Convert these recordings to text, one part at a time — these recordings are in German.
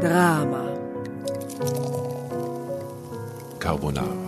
Drama. Carbonara.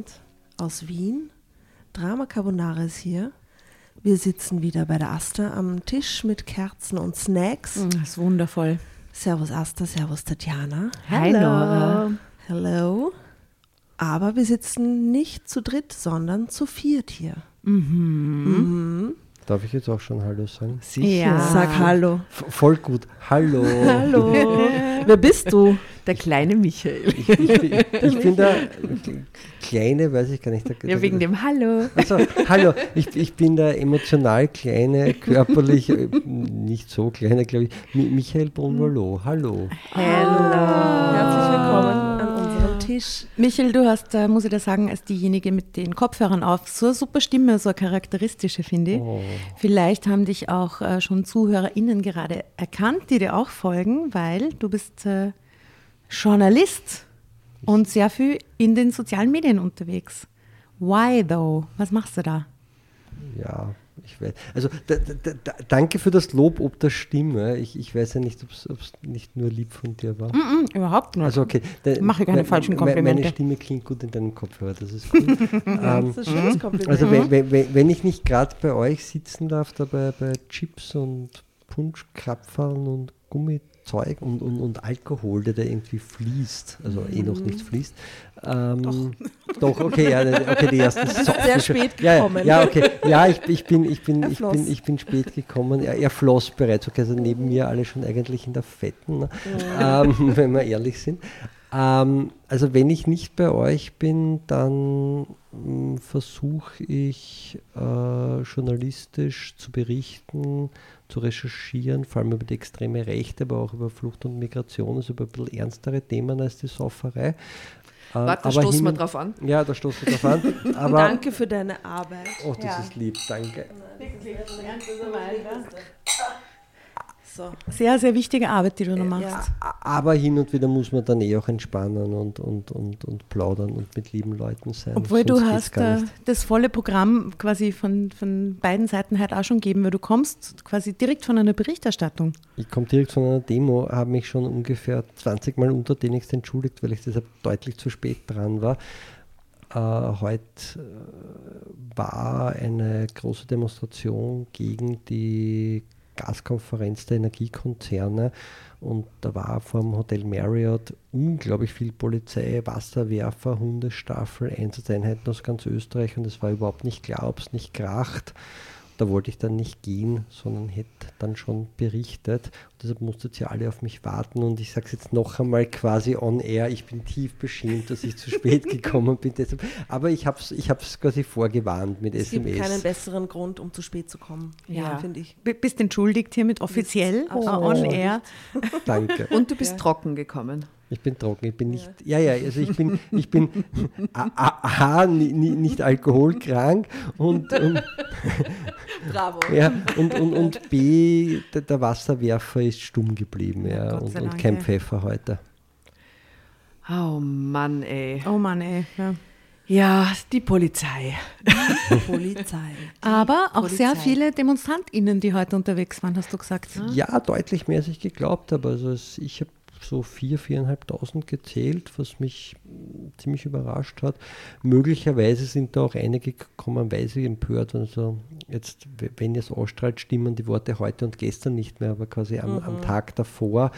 Abend aus Wien. Drama Carbonara ist hier. Wir sitzen wieder bei der Asta am Tisch mit Kerzen und Snacks. Das ist wundervoll. Servus Asta, servus Tatjana. Hi, Laura. Hello. Aber wir sitzen nicht zu dritt, sondern zu viert hier. Darf ich jetzt auch schon Hallo sagen? Ja. Sag Hallo. V voll gut. Hallo. Hallo. Wer bist du? Der kleine Michael. Ich, bin, ich bin der kleine, weiß ich gar nicht. Der, Ja, wegen dem Hallo. Also, hallo, ich, ich bin der emotional kleine, körperlich äh, nicht so kleine, glaube ich, Mi- Michael Bonvalo. Hallo. Herzlich willkommen an unserem Tisch. Michael, du hast, äh, muss ich dir sagen, als diejenige mit den Kopfhörern auf, so eine super Stimme, so eine charakteristische, finde ich. Oh. Vielleicht haben dich auch äh, schon ZuhörerInnen gerade erkannt, die dir auch folgen, weil du bist äh, Journalist und sehr viel in den sozialen Medien unterwegs. Why though? Was machst du da? Ja, ich weiß. Also da, da, da, danke für das Lob ob der Stimme. Ich, ich weiß ja nicht, ob es nicht nur lieb von dir war. Hm, überhaupt nicht. Also okay. da- Mache keine falschen me- Komplimente. Meine Stimme klingt gut in deinem Kopfhörer, das ist gut. ähm, Das ist ein schönes Kompliment. also wenn, wenn, wenn wenn ich nicht gerade bei euch sitzen darf, da bei, bei Chips und Punschkrapferln und Gummizeug und, und, und Alkohol, der da irgendwie fließt, also eh noch nicht fließt. Ähm, doch. okay, ja, okay, die ersten sehr spät ja, gekommen. Ja, ja, okay, ja, ich, ich bin, ich bin, ich bin, ich bin spät gekommen. Er, er floss bereits, okay, also neben mir alle schon eigentlich in der Fetten, ne? ähm, wenn wir ehrlich sind. Ähm, also wenn ich nicht bei euch bin, dann mm, versuche ich äh, journalistisch zu berichten, zu recherchieren, vor allem über die extreme Rechte, aber auch über Flucht und Migration, also über ein bisschen ernstere Themen als die Sauferei. Äh, Warte, da stoßen wir drauf an. Ja, da stoßen wir drauf an. Aber, Danke für deine Arbeit. Oh, das ist lieb, danke. Also sehr, sehr wichtige Arbeit, die du noch machst. Ja. Aber hin und wieder muss man dann eh auch entspannen und, und, und, und plaudern und mit lieben Leuten sein. Obwohl Sonst du hast äh, das volle Programm quasi von, von beiden Seiten halt auch schon gegeben, weil du kommst quasi direkt von einer Berichterstattung. Ich komme direkt von einer Demo, habe mich schon ungefähr 20 Mal untertänigst entschuldigt, weil ich deshalb deutlich zu spät dran war. Äh, heute äh, war eine große Demonstration gegen die Gaskonferenz der Energiekonzerne und da war vor dem Hotel Marriott unglaublich viel Polizei, Wasserwerfer, Hundestaffel, Einsatzeinheiten aus ganz Österreich und es war überhaupt nicht klar, ob es nicht kracht. Da wollte ich dann nicht gehen, sondern hätte dann schon berichtet. Deshalb musstet ihr alle auf mich warten. Und ich sage es jetzt noch einmal quasi on air. Ich bin tief beschämt, dass ich zu spät gekommen bin. Deshalb. Aber ich habe es ich quasi vorgewarnt mit es SMS. Es gibt keinen besseren Grund, um zu spät zu kommen. Ja, ja finde ich. B bist entschuldigt hiermit offiziell oh, on air. Danke. Und du bist ja. trocken gekommen. Ich bin trocken, ich bin nicht, ja, ja, also ich bin, ich bin A, nicht alkoholkrank und, und Bravo. Ja, und, und, und B, der, der Wasserwerfer ist stumm geblieben, ja, und, und kein Pfeffer heute. Oh Mann, ey. Oh Mann, ey. Ja. Ja, die Polizei. Polizei. Aber auch Polizei. sehr viele DemonstrantInnen, die heute unterwegs waren, hast du gesagt. Ne? Ja, deutlich mehr, als ich geglaubt habe. Also ich habe so 4.000, 4.500 gezählt, was mich ziemlich überrascht hat. Möglicherweise sind da auch einige gekommen, weil sie empört. Also jetzt, wenn ihr es ausstrahlt, stimmen die Worte heute und gestern nicht mehr, aber quasi am, mhm. am Tag davor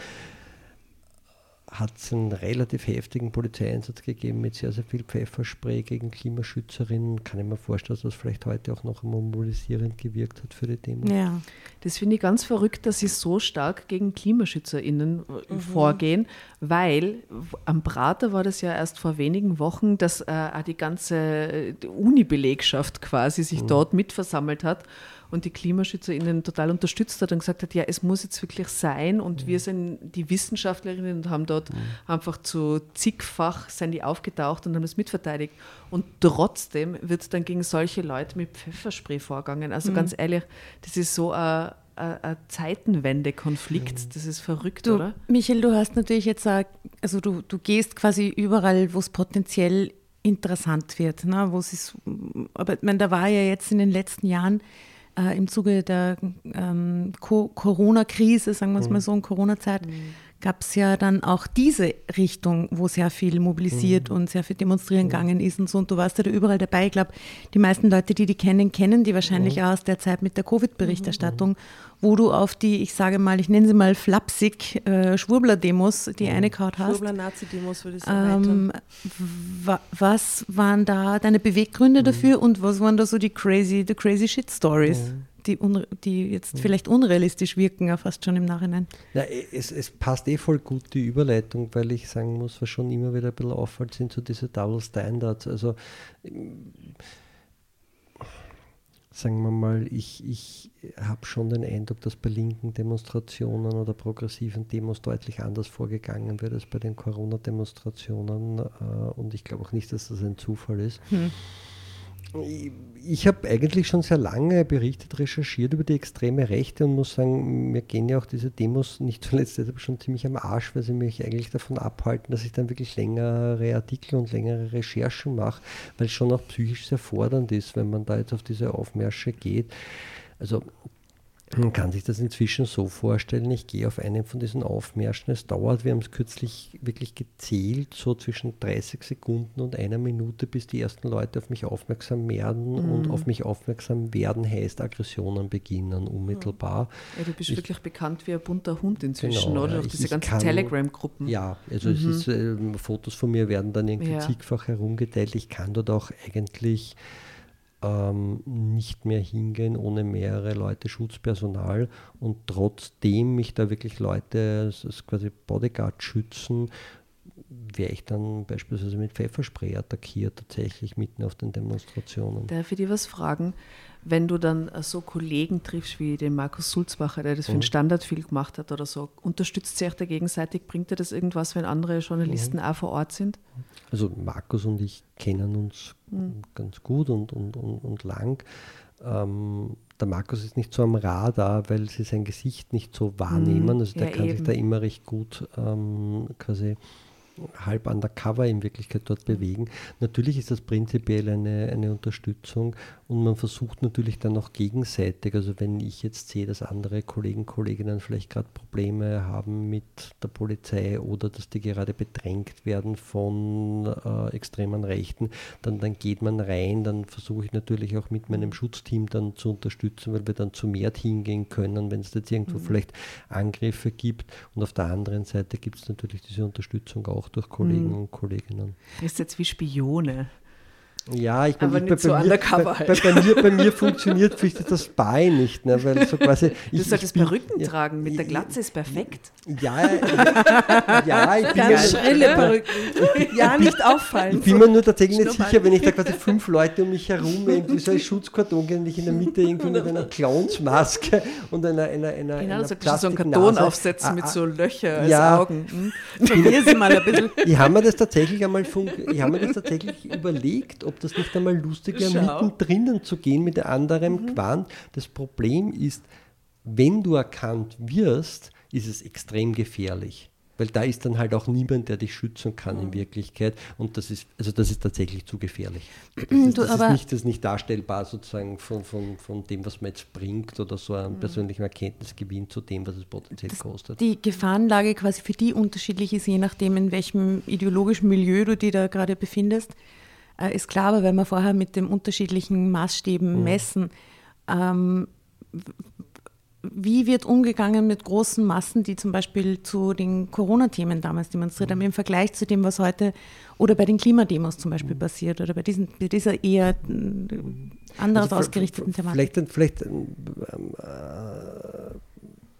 hat es einen relativ heftigen Polizeieinsatz gegeben mit sehr, sehr viel Pfefferspray gegen Klimaschützerinnen. Kann ich mir vorstellen, dass das vielleicht heute auch noch mobilisierend gewirkt hat für die Demo. Ja, das finde ich ganz verrückt, dass sie so stark gegen KlimaschützerInnen äh, mhm. vorgehen, weil am Prater war das ja erst vor wenigen Wochen, dass äh, auch die ganze äh, Uni-Belegschaft quasi sich mhm. dort mitversammelt hat und die KlimaschützerInnen total unterstützt hat und gesagt hat, ja, es muss jetzt wirklich sein und mhm. wir sind die Wissenschaftlerinnen und haben dort mhm. einfach zu zigfach sind die aufgetaucht und haben es mitverteidigt. Und trotzdem wird dann gegen solche Leute mit Pfefferspray vorgegangen. Also mhm. ganz ehrlich, das ist so ein ein Zeitenwende-Konflikt. Mhm. Das ist verrückt, du, oder? Michael, du hast natürlich jetzt, auch, also du, du gehst quasi überall, wo es potenziell interessant wird. Ne? Wo es ist, aber ich meine, da war ja jetzt in den letzten Jahren äh, im Zuge der ähm, Corona-Krise, sagen wir es mal mhm. so, in Corona-Zeit, mhm. Gab es ja dann auch diese Richtung, wo sehr viel mobilisiert mhm. und sehr viel demonstrieren mhm. gegangen ist und so. Und du warst ja da überall dabei. Ich glaube, die meisten Leute, die die kennen, kennen die wahrscheinlich mhm. auch aus der Zeit mit der Covid-Berichterstattung, mhm. wo du auf die, ich sage mal, ich nenne sie mal flapsig, äh, Schwurbler-Demos, die eine Kaut hast. Schwurbler-Nazi-Demos würde ich sagen. Ähm, was waren da deine Beweggründe dafür und was waren da so die crazy, the crazy shit Stories? Die, die jetzt vielleicht unrealistisch wirken, ja fast schon im Nachhinein. Ja, es, es passt eh voll gut, die Überleitung, weil ich sagen muss, was schon immer wieder ein bisschen auffällt, sind so diese Double Standards. Also sagen wir mal, ich, ich habe schon den Eindruck, dass bei linken Demonstrationen oder progressiven Demos deutlich anders vorgegangen wird als bei den Corona-Demonstrationen. Äh, und ich glaube auch nicht, dass das ein Zufall ist. Hm ich habe eigentlich schon sehr lange berichtet, recherchiert über die extreme Rechte und muss sagen, mir gehen ja auch diese Demos nicht zuletzt schon ziemlich am Arsch, weil sie mich eigentlich davon abhalten, dass ich dann wirklich längere Artikel und längere Recherchen mache, weil es schon auch psychisch sehr fordernd ist, wenn man da jetzt auf diese Aufmärsche geht. Also man kann sich das inzwischen so vorstellen, ich gehe auf einen von diesen Aufmärschen. Es dauert, wir haben es kürzlich wirklich gezählt, so zwischen 30 Sekunden und einer Minute, bis die ersten Leute auf mich aufmerksam werden. Mhm. Und auf mich aufmerksam werden heißt Aggressionen beginnen, unmittelbar. Ja, du bist ich, wirklich bekannt wie ein bunter Hund inzwischen, genau, oder? Auf diese ganzen Telegram-Gruppen. Ja, also mhm. es ist, äh, Fotos von mir werden dann irgendwie ja. zigfach herumgeteilt. Ich kann dort auch eigentlich ähm, nicht mehr hingehen ohne mehrere Leute Schutzpersonal und trotzdem mich da wirklich Leute als quasi Bodyguard schützen, wäre ich dann beispielsweise mit Pfefferspray attackiert, tatsächlich mitten auf den Demonstrationen. Darf ich dir was fragen? wenn du dann äh, so Kollegen triffst wie den Markus Sulzbacher, der das für den mhm. Standard viel gemacht hat oder so, unterstützt sich da gegenseitig? Bringt dir das irgendwas, wenn andere Journalisten mhm. auch vor Ort sind? Also Markus und ich kennen uns mhm. ganz gut und, und, und, und lang. Ähm, der Markus ist nicht so am Radar, weil sie sein Gesicht nicht so wahrnehmen. Also der Ja, kann sich eben. da immer recht gut ähm, quasi halb undercover in Wirklichkeit dort bewegen. Natürlich ist das prinzipiell eine, eine Unterstützung und man versucht natürlich dann auch gegenseitig, also wenn ich jetzt sehe, dass andere Kollegen, Kolleginnen vielleicht gerade Probleme haben mit der Polizei oder dass die gerade bedrängt werden von äh, extremen Rechten, dann, dann geht man rein, dann versuche ich natürlich auch mit meinem Schutzteam dann zu unterstützen, weil wir dann zu mehr hingehen können, wenn es jetzt irgendwo vielleicht Angriffe gibt. Und auf der anderen Seite gibt es natürlich diese Unterstützung auch durch Kollegen und Kolleginnen. Ist jetzt wie Spione. Ja, ich Aber ich- nicht so mir, bei, halt. bei, bei, mir, bei mir funktioniert vielleicht das Bein nicht, ne, weil so quasi. Du ich- solltest ich bin- Perücken ja, tragen, mit der Glatze ist perfekt. Ja, ja, ich bin, Ganz mir, schrille Perücken. Ja, nicht auffallen. ich bin mir nur tatsächlich nicht sicher, wenn ich da quasi fünf Leute um mich herum irgendwie so ein Schutzkarton und ich in der Mitte irgendwie mit einer Clownsmaske und einer, einer, einer, Genau, einer du solltest so einen Karton aufsetzen Ah, mit ah, so Löcher als Ja. Augen. Hm? Bisschen. Ich habe mir das tatsächlich einmal ich habe mir das tatsächlich überlegt, ob das nicht einmal lustig wäre, mittendrin zu gehen mit anderem Quant. Das Problem ist, wenn du erkannt wirst, ist es extrem gefährlich. Weil da ist dann halt auch niemand, der dich schützen kann in Wirklichkeit. Und das ist, also das ist tatsächlich zu gefährlich. Das, ist, das, ist, nicht, das ist nicht darstellbar sozusagen von, von, von dem, was man jetzt bringt oder so einen persönlichen Erkenntnisgewinn zu dem, was es potenziell kostet. Die Gefahrenlage quasi für die unterschiedlich ist, je nachdem, in welchem ideologischen Milieu du dich da gerade befindest, äh, ist klar, aber wenn wir vorher mit den unterschiedlichen Maßstäben messen, ähm, wie wird umgegangen mit großen Massen, die zum Beispiel zu den Corona-Themen damals demonstriert haben, im Vergleich zu dem, was heute oder bei den Klimademos zum Beispiel passiert oder bei, diesen, bei dieser eher äh, anders Also ausgerichteten Thematik? Vielleicht, vielleicht äh,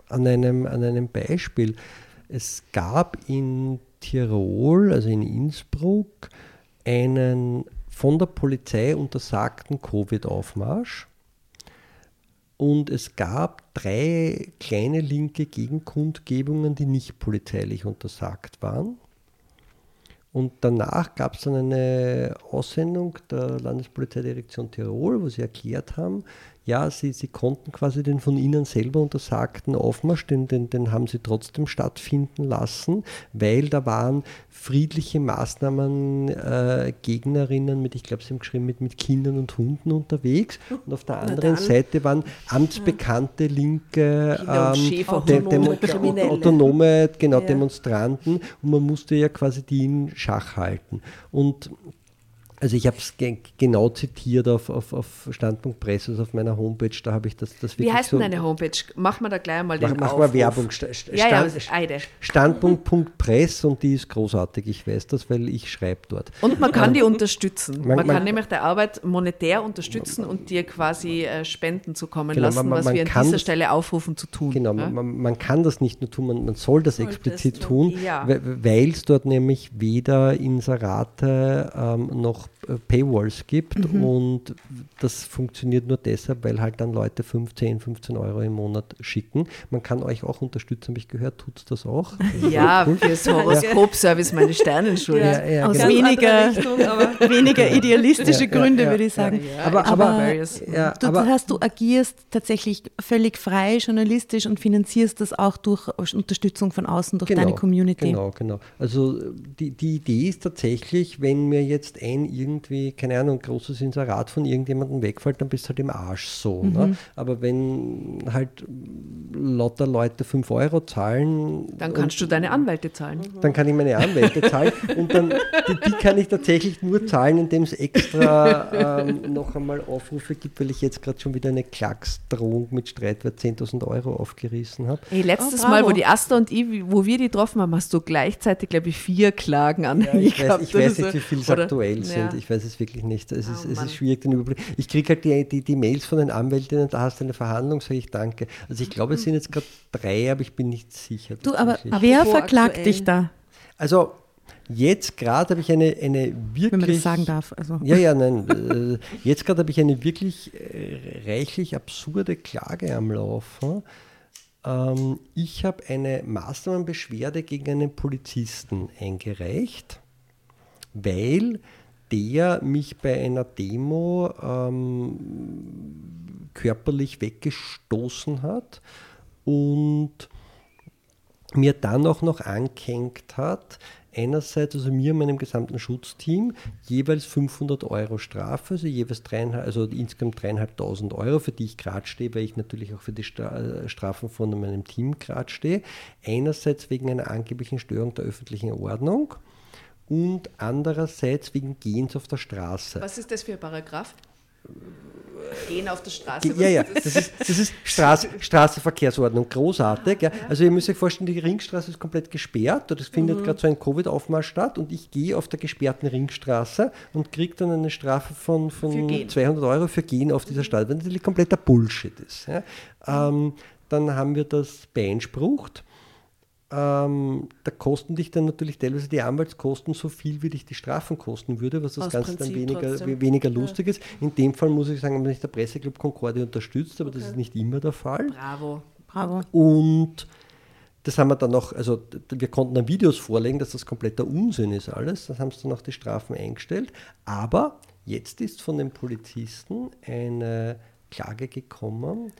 an, einem, an einem Beispiel. Es gab in Tirol, also in Innsbruck, einen von der Polizei untersagten Covid-Aufmarsch. Und es gab drei kleine linke Gegenkundgebungen, die nicht polizeilich untersagt waren. Und danach gab es dann eine Aussendung der Landespolizeidirektion Tirol, wo sie erklärt haben, ja, sie, sie konnten quasi den von ihnen selber untersagten Aufmarsch, den, den, den haben sie trotzdem stattfinden lassen, weil da waren friedliche Maßnahmen äh, Gegnerinnen mit, ich glaube, sie haben geschrieben, mit, mit Kindern und Hunden unterwegs. Und auf der anderen. Seite waren amtsbekannte linke ähm, Dem- Demo- Kriminelle. autonome genau, Ja. Demonstranten und man musste ja quasi die in Schach halten. Und also ich habe es ge genau zitiert auf, auf, auf Standpunkt Presse, also auf meiner Homepage, da habe ich das, das Wie wirklich heißt so... denn deine Homepage? Mach mal da gleich mal den Mach, mach mal Werbung. Sta- sta- Ja, ja, Stand-. Standpunkt.press und die ist großartig, ich weiß das, weil ich schreibe dort. Und man kann die unterstützen. Man, Man- kann man- nämlich der Arbeit monetär unterstützen und dir quasi äh, Spenden zukommen Genau, lassen, man- was wir an dieser das- Stelle aufrufen zu tun. Genau, ja? man, kann das nicht nur tun, man, soll das Sollte es explizit tun. tun, Ja. weil es dort nämlich weder Inserate ähm, noch Paywalls gibt Mhm. und das funktioniert nur deshalb, weil halt dann Leute 15, 15 Euro im Monat schicken. Man kann euch auch unterstützen, habe ich gehört, tut das auch. Ja, fürs Horoskop-Service meine Sternenschule. Ja, ja, Aus genau. Weniger, Richtung, aber weniger idealistische Ja, Gründe, ja, würde ich sagen. Ja, Aber- aber-. Ja, Du, aber, das heißt, du agierst tatsächlich völlig frei, journalistisch und finanzierst das auch durch Unterstützung von außen, durch deine Community. Genau, genau. Also die, die Idee ist tatsächlich, wenn mir jetzt ein irgendwie, keine Ahnung, großes Inserat von irgendjemandem wegfällt, dann bist du halt im Arsch so. Mhm. Ne? Aber wenn halt lauter Leute 5 Euro zahlen, Dann kannst du deine Anwälte zahlen. dann kann ich meine Anwälte zahlen und dann, die, die kann ich tatsächlich nur zahlen, indem es extra ähm, noch einmal Aufrufe gibt, weil ich jetzt gerade schon wieder eine Klagsdrohung mit Streitwert 10.000 Euro aufgerissen habe. Hey, letztes Oh. Mal, wo die Asta und ich, wo wir die getroffen haben, hast du gleichzeitig, glaube ich, vier Klagen an Ja, ich weiß, ich weiß so. nicht, wie viele es aktuell Ja. sind. Ich weiß es wirklich nicht. Es ist, Oh, es Mann. ist schwierig, den Überblick. Ich kriege halt die, die, die Mails von den Anwältinnen, da hast du eine Verhandlung, sage ich danke. Also ich glaube, es sind jetzt gerade drei, aber ich bin nicht sicher. Du, aber wer verklagt aktuell. dich da, Also jetzt gerade habe ich eine, eine wirklich... wenn man das sagen darf? Also, Ja, ja, nein. äh, Jetzt gerade habe ich eine wirklich äh, reichlich absurde Klage am Laufen. Ähm, ich habe eine Maßnahmenbeschwerde gegen einen Polizisten eingereicht, weil der mich bei einer Demo ähm, körperlich weggestoßen hat und mir dann auch noch angehängt hat, einerseits, also mir und meinem gesamten Schutzteam, jeweils 500 Euro Strafe, also jeweils dreieinhalb, also insgesamt dreieinhalbtausend Euro, für die ich gerade stehe, weil ich natürlich auch für die äh, Strafen von meinem Team gerade stehe. Einerseits wegen einer angeblichen Störung der öffentlichen Ordnung und andererseits wegen Gehens auf der Straße. Was ist das für ein Paragraph? Gehen auf der Straße. Ja, ja, das ist, das ist Straße, Straßenverkehrsordnung, großartig. Ja. Also ihr müsst euch vorstellen, die Ringstraße ist komplett gesperrt. Es findet mhm. gerade so ein Covid-Aufmarsch statt und ich gehe auf der gesperrten Ringstraße und kriege dann eine Strafe von, von 200 Euro für Gehen auf dieser Straße, was natürlich kompletter Bullshit ist. Ja. Ähm, dann haben wir das beeinsprucht ähm, da kosten dich dann natürlich teilweise die Anwaltskosten so viel, wie dich die Strafen kosten würde, was das Aus Ganze Prinzip dann weniger, weniger lustig ja. ist. In dem Fall muss ich sagen, haben nicht der Presseclub Concordia unterstützt, aber okay. das ist nicht immer der Fall. Bravo, bravo. Und das haben wir dann noch, also wir konnten dann Videos vorlegen, dass das kompletter Unsinn ist alles. Das haben sie dann auch die Strafen eingestellt. Aber jetzt ist von den Polizisten eine Klage gekommen,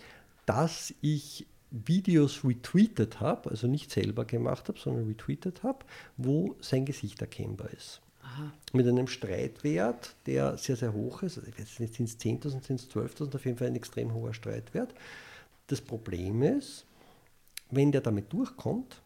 dass ich Videos retweetet habe, also nicht selber gemacht habe, sondern retweetet habe, wo sein Gesicht erkennbar ist. Aha. Mit einem Streitwert, der sehr, sehr hoch ist. Also ich weiß nicht, sind es 10.000, sind es 12.000, auf jeden Fall ein extrem hoher Streitwert. Das Problem ist, wenn der damit durchkommt,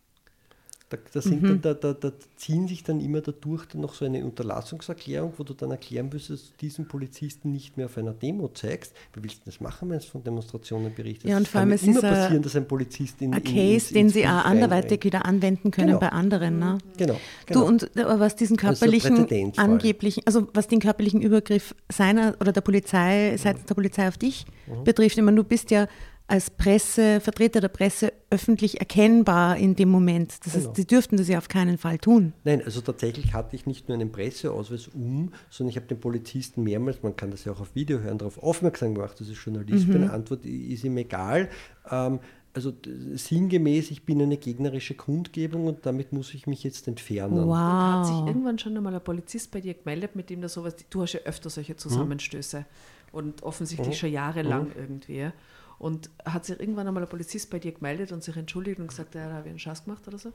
da, da, mhm. da, da, ziehen sich dann immer dadurch dann noch so eine Unterlassungserklärung, wo du dann erklären wirst, dass du diesen Polizisten nicht mehr auf einer Demo zeigst. Wie willst du das machen, wenn es von Demonstrationen berichtet? Ja, und vor allem es immer passieren, dass ein Polizist in ein Case, in, den sie auch anderweitig wieder anwenden können genau. bei anderen. Ne? Genau, genau. Du, und was diesen körperlichen angeblichen, also was den körperlichen Übergriff seiner oder der Polizei, seitens der Polizei auf dich mhm. betrifft, ich meine, du bist ja als Presse, Vertreter der Presse öffentlich erkennbar in dem Moment. Das genau. heißt, sie dürften das ja auf keinen Fall tun. Nein, also tatsächlich hatte ich nicht nur einen Presseausweis um, sondern ich habe den Polizisten mehrmals, man kann das ja auch auf Video hören, darauf aufmerksam gemacht, das ist Journalist, mhm. meine Antwort ist ihm egal. Ähm, also sinngemäß, ich bin eine gegnerische Kundgebung und damit muss ich mich jetzt entfernen. Wow. Und hat sich irgendwann schon einmal ein Polizist bei dir gemeldet, mit dem da sowas, du hast ja öfter solche mhm. Zusammenstöße mhm. und offensichtlich mhm. schon jahrelang mhm. irgendwie. Und hat sich irgendwann einmal ein Polizist bei dir gemeldet und sich entschuldigt und gesagt, ja, da habe ich einen Schatz gemacht oder so?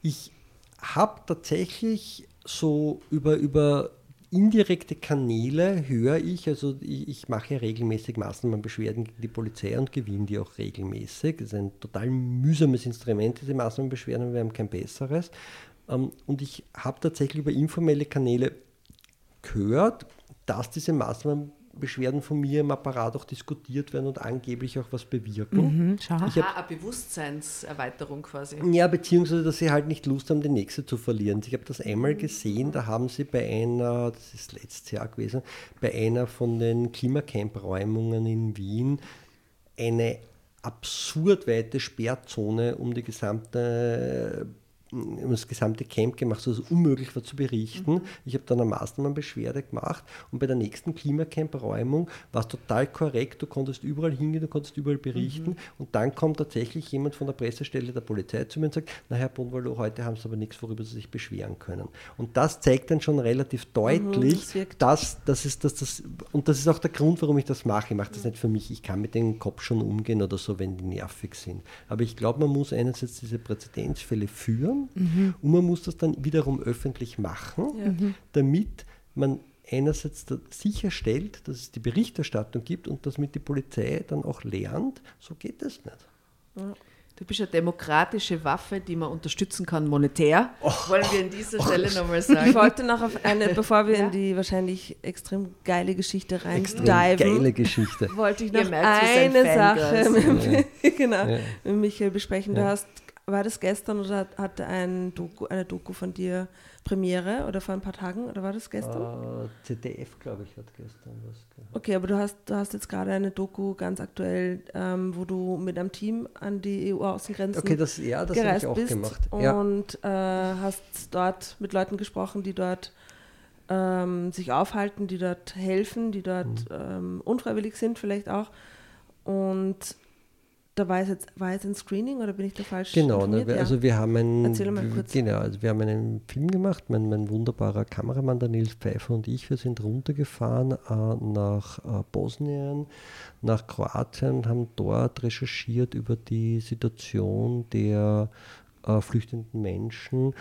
Ich habe tatsächlich so über, über indirekte Kanäle höre ich, also ich, ich mache regelmäßig Maßnahmenbeschwerden gegen die Polizei und gewinne die auch regelmäßig. Das ist ein total mühsames Instrument, diese Maßnahmenbeschwerden, wir haben kein besseres. Ähm, und ich habe tatsächlich über informelle Kanäle gehört, dass diese Maßnahmen Beschwerden von mir im Apparat auch diskutiert werden und angeblich auch was bewirken. Mhm, Aha, eine Bewusstseinserweiterung quasi. Ja, beziehungsweise, dass sie halt nicht Lust haben, die nächste zu verlieren. Ich habe das einmal gesehen, da haben sie bei einer, das ist letztes Jahr gewesen, bei einer von den Klimacamp-Räumungen in Wien eine absurd weite Sperrzone um die gesamte das gesamte Camp gemacht, sodass es unmöglich war zu berichten. Mhm. Ich habe dann eine Maßnahmenbeschwerde gemacht und bei der nächsten Klimacamp-Räumung war es total korrekt, du konntest überall hingehen, du konntest überall berichten mhm. und dann kommt tatsächlich jemand von der Pressestelle der Polizei zu mir und sagt, na Herr Bonvalo, heute haben Sie aber nichts, worüber Sie sich beschweren können. Und das zeigt dann schon relativ deutlich, mhm, das dass, dass, es, dass das, und das ist auch der Grund, warum ich das mache. Ich mache das nicht für mich, ich kann mit dem Kopf schon umgehen oder so, wenn die nervig sind. Aber ich glaube, man muss einerseits diese Präzedenzfälle führen, mhm. und man muss das dann wiederum öffentlich machen, ja. Mhm. damit man einerseits sicherstellt, dass es die Berichterstattung gibt und dass mit die Polizei dann auch lernt, so geht es nicht. Ja. Du bist eine demokratische Waffe, die man unterstützen kann monetär. Oh, wollen wir an dieser oh, Stelle nochmal sagen. Ich wollte noch auf eine, bevor wir ja. in die wahrscheinlich extrem geile Geschichte rein extrem geile Geschichte. wollte ich noch merkt, eine Sache mit, ja. genau, ja. mit Michael besprechen. Du hast war das gestern oder hatte ein Doku, eine Doku von dir Premiere oder vor ein paar Tagen oder war das gestern? Uh, äh, ZDF, glaube ich, hat gestern was gehabt. Okay, aber du hast, du hast jetzt gerade eine Doku ganz aktuell, ähm, wo du mit einem Team an die EU-Außengrenzen okay, das, ja, das gereist ich auch bist gemacht. Ja. und äh, hast dort mit Leuten gesprochen, die dort ähm, sich aufhalten, die dort helfen, die dort mhm. ähm, unfreiwillig sind vielleicht auch. Und da war jetzt, war jetzt ein Screening oder bin ich da falsch? Genau, ne, also wir haben einen, Erzähl mal kurz. Genau, also wir haben einen Film gemacht, mein, mein wunderbarer Kameramann, der Nils Pfeiffer und ich, wir sind runtergefahren äh, nach äh, Bosnien, nach Kroatien, haben dort recherchiert über die Situation der äh, flüchtenden Menschen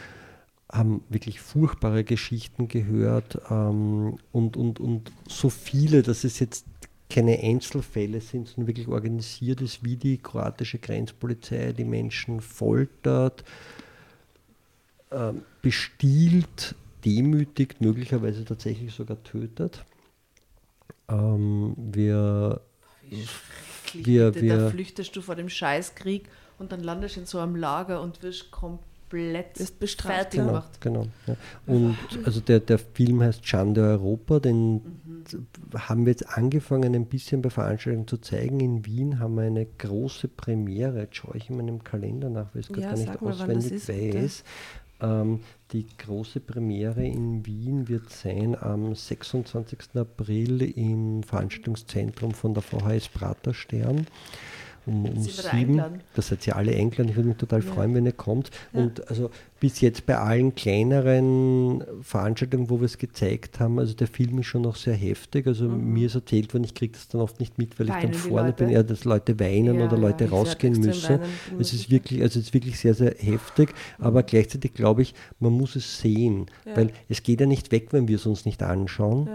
haben wirklich furchtbare Geschichten gehört ähm, und, und, und so viele, dass es jetzt keine Einzelfälle sind, sondern wirklich organisiert ist, wie die kroatische Grenzpolizei die Menschen foltert, äh, bestiehlt, demütigt, möglicherweise tatsächlich sogar tötet. Ähm, wir, wir, wir, da flüchtest du vor dem Scheißkrieg und dann landest du in so einem Lager und wirst komplett komplett fertig genau, gemacht. Genau. Ja. Und also der, der Film heißt Schande Europa, den mhm. haben wir jetzt angefangen ein bisschen bei Veranstaltungen zu zeigen. In Wien haben wir eine große Premiere. Jetzt schaue ich in meinem Kalender nach, weil ich es ja, gar nicht auswendig ist, weiß. Ähm, die große Premiere in Wien wird sein am 26. April im Veranstaltungszentrum von der VHS Praterstern um, um sieben. Da seid ihr alle eingeladen. Ich würde mich total ja. freuen, wenn ihr kommt. Ja. Und also bis jetzt bei allen kleineren Veranstaltungen, wo wir es gezeigt haben, also der Film ist schon noch sehr heftig. Also mhm. mir ist erzählt worden, ich kriege das dann oft nicht mit, weil weinen ich dann vorne bin, ja, dass Leute weinen ja, oder Leute rausgehen müssen. Es ist wirklich, also es ist wirklich sehr, sehr heftig. Mhm. Aber gleichzeitig glaube ich, man muss es sehen, weil es geht ja nicht weg, wenn wir es uns nicht anschauen.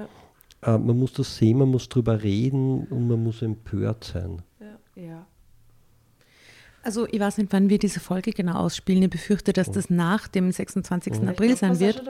Äh, man muss das sehen, man muss drüber reden und man muss empört sein. Ja. Also ich weiß nicht, wann wir diese Folge genau ausspielen. Ich befürchte, dass das nach dem 26. Mhm. April sein wird.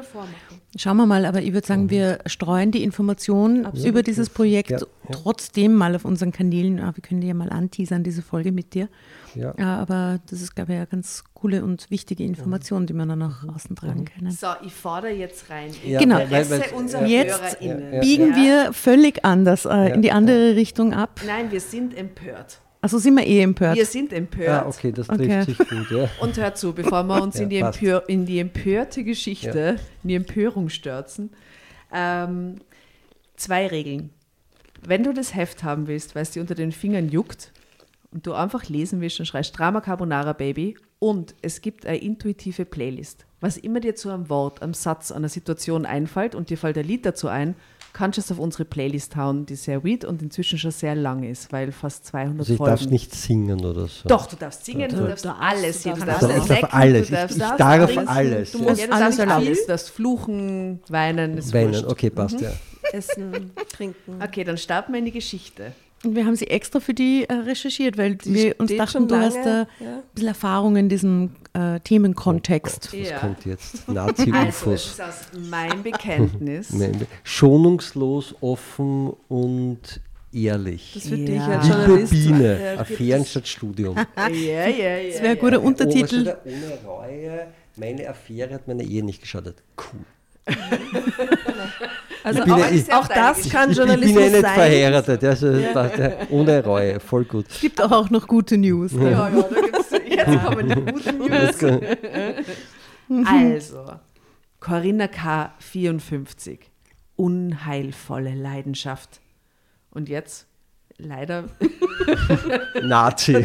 Schauen wir mal, aber ich würde sagen, mhm. wir streuen die Informationen Absolut. über dieses Projekt ja, ja. trotzdem mal auf unseren Kanälen. wir können die ja mal anteasern, diese Folge mit dir. Ja. aber das ist, glaube ich, eine ganz coole und wichtige Information, die wir dann nach außen tragen mhm. können. So, ich fordere jetzt rein. genau. Weil, weil, weil, jetzt biegen wir völlig anders äh, in die andere Richtung ab. Nein, wir sind empört. Also sind wir eh empört. Wir sind empört. Ah, okay, das trifft okay. sich gut, ja. Und hört zu, bevor wir uns ja, in, die Empör, in, die empörte Geschichte, ja. in die Empörung stürzen. Ähm, zwei Regeln. Wenn du das Heft haben willst, weil es dir unter den Fingern juckt und du einfach lesen willst, dann schreist Drama Carbonara Baby und es gibt eine intuitive Playlist. Was immer dir zu einem Wort, einem Satz, einer Situation einfällt und dir fällt ein Lied dazu ein, kannst du es auf unsere Playlist hauen, die sehr weird und inzwischen schon sehr lang ist, weil fast 200 also ich Folgen. darf nicht singen oder so. Doch, du darfst singen, du, du darfst alles. Du darfst, ich darf alles. Ich, ich darf trinken, alles. Du musst ja, alles erlauben. Du darfst fluchen, weinen. Weinen, wurscht. okay, passt, mhm. ja. Essen, trinken. Okay, dann starten wir in die Geschichte. Und wir haben sie extra für die äh, recherchiert, weil die wir uns dachten, du hast da ja. ein bisschen Erfahrung in diesem äh, Themenkontext. Oh Gott, was ja. kommt jetzt? Nazi-Infos. Also, das ist aus meinem Bekenntnis. Schonungslos, offen und ehrlich. Das für ja. dich als Journalist. Biene, ja, Affären statt Studium. ja, ja, ja. Das wäre ein guter Untertitel. Oh, ohne Reue, meine Affäre hat meine Ehe nicht geschadet. Cool. Also auch, ja, auch das kann ich, Journalismus sein. Ich bin ja nicht verheiratet, also ja. ohne Reue, voll gut. Es gibt auch, auch noch gute News. Ja, ja, da gibt's, jetzt kommen die guten News. also, Corinna K. 54, unheilvolle Leidenschaft. Und jetzt leider Nazi.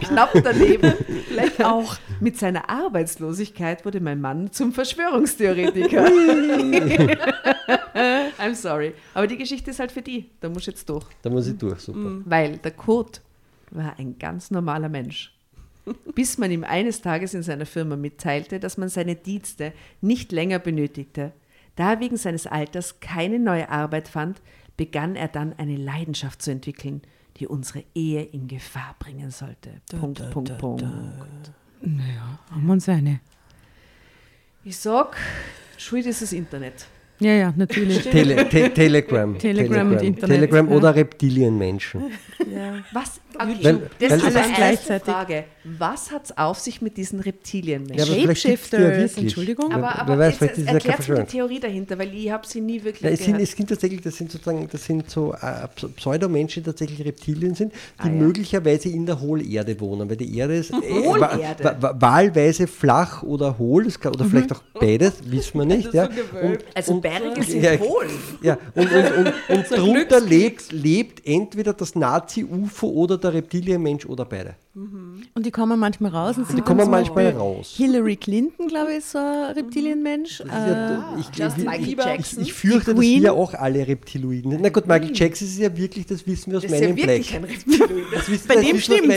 Knapp daneben. Vielleicht auch mit seiner Arbeitslosigkeit wurde mein Mann zum Verschwörungstheoretiker. I'm sorry. Aber die Geschichte ist halt für die. Da muss ich jetzt durch. Da muss ich durch, super. Mm. Weil der Kurt war ein ganz normaler Mensch. Bis man ihm eines Tages in seiner Firma mitteilte, dass man seine Dienste nicht länger benötigte. Da er wegen seines Alters keine neue Arbeit fand, begann er dann eine Leidenschaft zu entwickeln, die unsere Ehe in Gefahr bringen sollte. Da, Punkt, da, Punkt, da, Punkt. Naja, haben wir uns eine. Ich sag, schuld ist das Internet. Ja, ja, natürlich. Tele te Telegram. Telegram. Telegram und Internet. Telegram oder Reptilienmenschen. Ja. Was? Okay, weil, das weil, ist eine gleichzeitig. Frage. Was hat es auf sich mit diesen Reptilienmenschen? Ja, Shapeshifters, Entschuldigung. Aber, aber weiß, jetzt erklärt mir die Theorie dahinter, weil ich habe sie nie wirklich ja, es, sind, es sind tatsächlich, das sind sozusagen, das sind so äh, Pseudomenschen, die tatsächlich Reptilien sind, die ah, ja. möglicherweise in der Hohlerde wohnen, weil die Erde ist äh, wahlweise flach oder hohl, kann, oder mhm. vielleicht auch beides, wissen wir nicht. ja. so und, also und, Berge sind ja, hohl. Ja, und, und, und, und drunter lebt, lebt entweder das Nazi-UFO oder der Reptilienmensch oder beide. Mhm. Und die kommen manchmal raus. Und die kommen manchmal raus. Hillary Clinton, glaube ich, ist so ein Reptilienmensch. Äh, ja, ich, ich, ich, ich, fürchte, dass wir auch alle Reptiloiden sind. Na gut, Michael Jackson ist ja wirklich, das wissen wir aus meinem Black. Ein Reptiloid. Das wissen, Bei das dem stimmt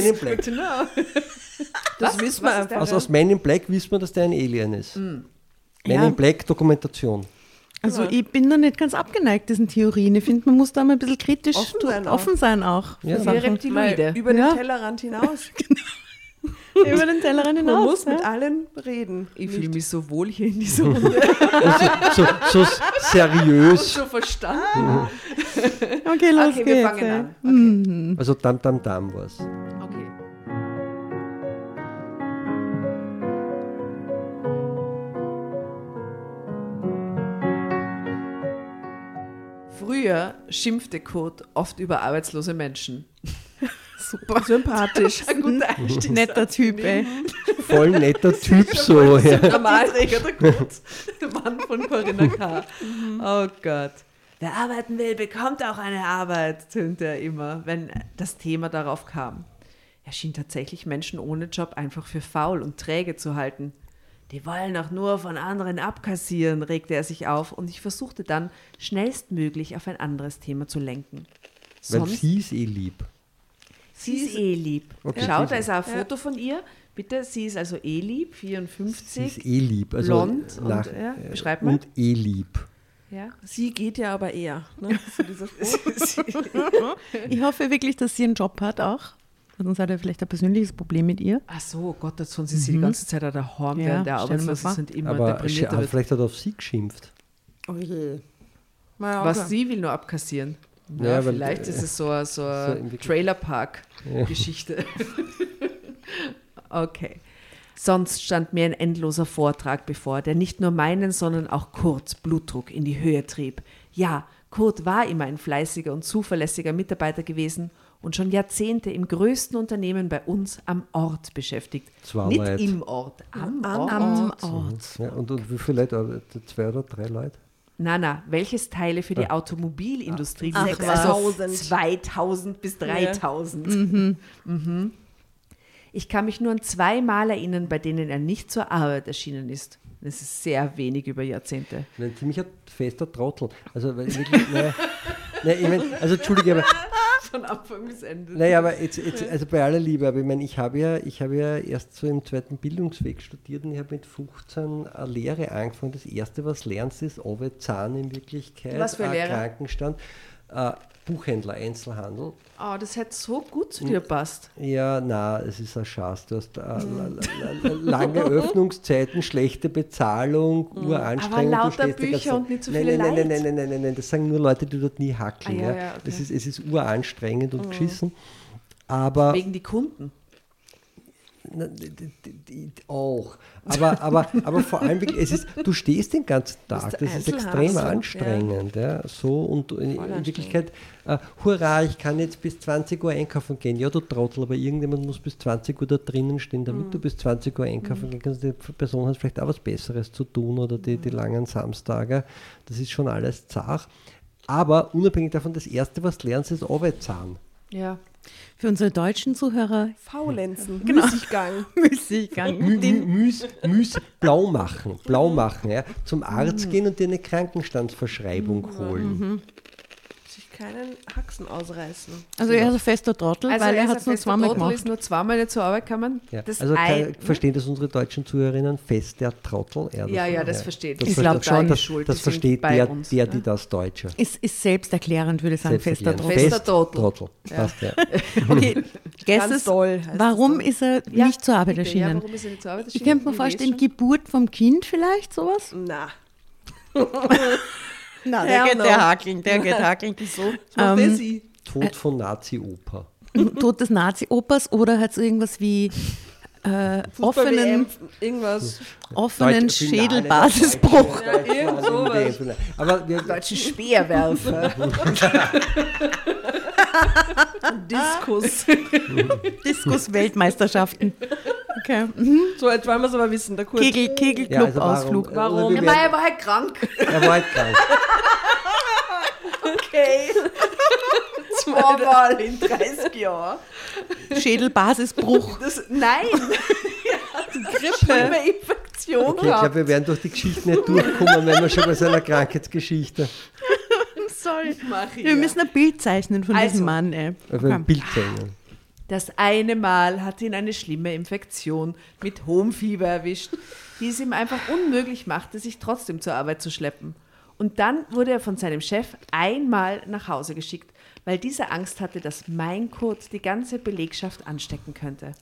Das was, wissen wir einfach. Also aus Men in Black wissen wir, dass der ein Alien ist. Mhm. Men ja. in Black Dokumentation. Also ja. ich bin da nicht ganz abgeneigt, diesen Theorien. Ich finde, man muss da mal ein bisschen kritisch offen sein offen auch. Sein auch ja. Reptiloide. Über den ja. Tellerrand hinaus. genau. Über den Tellerrand hinaus. Man muss mit allen reden. Ich fühle mich so wohl hier in dieser Runde. so, so, so, seriös. Und so verstanden. okay, los okay, geht's. Wir fangen an. Okay. Mhm. Also Dam Dam Dam was. Früher schimpfte Kurt oft über arbeitslose Menschen. Super. Sympathisch. Ein guter Einstieg. Netter Typ, ey. Voll netter Typ so. Ja. Der Malträger, der Kurt. Der Mann von Corinna K. Mhm. Oh Gott. Wer arbeiten will, bekommt auch eine Arbeit, tönte er immer, wenn das Thema darauf kam. Er schien tatsächlich Menschen ohne Job einfach für faul und träge zu halten. Die wollen doch nur von anderen abkassieren, regte er sich auf und ich versuchte dann, schnellstmöglich auf ein anderes Thema zu lenken. Sonst, Weil sie ist eh lieb. Sie ist eh lieb. Okay, Schau, da ist ein Foto von ihr. Bitte, sie ist also eh lieb, 54. Sie ist eh lieb. Also blond nach, und, ja, beschreib mal. Und eh lieb. Ja. Sie geht ja aber eher. Ne? ich hoffe wirklich, dass sie einen Job hat auch. Sonst hat er vielleicht ein persönliches Problem mit ihr. Ach so, Gott, sonst ist sie die mhm. ganze Zeit daheim, ja, während der Arbeitslose sind immer Aber deprimiert. vielleicht hat er auf sie geschimpft. Oh je. Was sie will nur abkassieren. Ja, ja vielleicht weil, ist es so, so eine so Trailerpark-Geschichte. okay. Sonst stand mir ein endloser Vortrag bevor, der nicht nur meinen, sondern auch Kurts Blutdruck in die Höhe trieb. Ja, Kurt war immer ein fleißiger und zuverlässiger Mitarbeiter gewesen und schon Jahrzehnte im größten Unternehmen bei uns am Ort beschäftigt. Zwei Nicht Leute. im Ort, am, am Ort. Am Ort. Ja, und, und wie viele Leute? Also zwei oder drei Leute? Na, na, welches Teile für die ah. Automobilindustrie Ach, 6000. Also 2000 bis 3000. Ja. Mhm. Mhm. Ich kann mich nur an zwei Mal erinnern, bei denen er nicht zur Arbeit erschienen ist. Das ist sehr wenig über Jahrzehnte. Ein ziemlicher fester Trottel. Also, weil wirklich, naja, naja, ich mein, also Entschuldige, aber von Anfang bis Ende. Naja, aber jetzt, jetzt, also bei aller Liebe, aber ich meine, ich habe ja, ich ja erst so im zweiten Bildungsweg studiert und ich habe mit 15 eine Lehre angefangen. Das erste, was lernst, ist Owe Zahn in Wirklichkeit, was für Lehre? Krankenstand. Äh, Buchhändler, Einzelhandel. Oh, das hätte so gut zu dir passt. Ja, na, es ist ein Schatz. Du hast äh, lange Öffnungszeiten, schlechte Bezahlung, mhm. uranstrengend. Aber lauter Bücher und nicht so viele nein, nein, nein, nein, nein, nein, nein, das sagen nur Leute, die dort nie hackeln. Ah, ja, ja, okay. das ist, es ist uranstrengend und mhm. geschissen. Aber Wegen die Kunden auch. Aber, aber, aber vor allem, es ist, du stehst den ganzen Tag, das ist extrem anstrengend. Ja. ja. so und in, in Wirklichkeit, äh, hurra, ich kann jetzt bis 20 Uhr einkaufen gehen. Ja, du Trottel, aber irgendjemand muss bis 20 Uhr da drinnen stehen, damit mhm. du bis 20 Uhr einkaufen mhm. gehen kannst. Die Person hat vielleicht auch was Besseres zu tun oder die, die langen Samstage. Das ist schon alles zart. Aber unabhängig davon, das Erste, was du lernst, ist Arbeitszahn. Ja. Für unsere deutschen Zuhörer. Faulenzen, genau. Müßiggang. Müßiggang. Müß, Müß, blau machen, blau machen. Ja. Zum Arzt mhm. gehen und dir eine Krankenstandsverschreibung mhm. holen. Mhm keinen Haxen ausreißen. Also er ist ein fester Trottel, also weil er, er hat es nur zweimal Trottel gemacht. ist nur zweimal nicht zur Arbeit gekommen. Ja. also kann, verstehen das unsere deutschen Zuhörerinnen fest, der Trottel? Er ja, ja, das ja. versteht. Das ich glaube schon. Das, das versteht der, uns, der, die das Deutsche. Ist, ist selbsterklärend, würde ich sagen, fester Trottel. Fester Trottel. Trottel. Ja. Passt, ja. okay, Ganz toll. Warum ist er nicht zur Arbeit erschienen? Ja, warum ist er nicht zur Arbeit erschienen? Ich könnte mir vorstellen, Geburt vom Kind vielleicht, sowas? Na. Na, der, geht, der hakeln, der geht hakeln. Wieso? Ähm, Tod von Nazi-Oper. Tod des Nazi-Opers oder hat es irgendwas wie äh, offenen, irgendwas. offenen Schädelbasisbruch. Ja, irgend sowas. Aber wir deutschen Speerwerfer. Diskus. Diskus-Weltmeisterschaften. Okay. Mhm. So, jetzt wollen wir es aber wissen. Der Kurt. Kegel, Kegelclub-Ausflug. Ja, also warum? warum? Ja, er war halt krank. Er war halt krank. okay. Zweimal in 30 Jahren. Schädelbasisbruch. Das, nein. Grippe. Infektion okay, Ich glaube, wir werden durch die Geschichte nicht durchkommen, wenn wir schon bei seiner Krankheitsgeschichte. Sorry. Wir müssen ein Bild zeichnen von also, diesem Mann. Ey. Also ein Bild zeichnen. Das eine Mal hat ihn eine schlimme Infektion mit hohem Fieber erwischt, die es ihm einfach unmöglich machte, sich trotzdem zur Arbeit zu schleppen. Und dann wurde er von seinem Chef einmal nach Hause geschickt, weil dieser Angst hatte, dass mein Code die ganze Belegschaft anstecken könnte.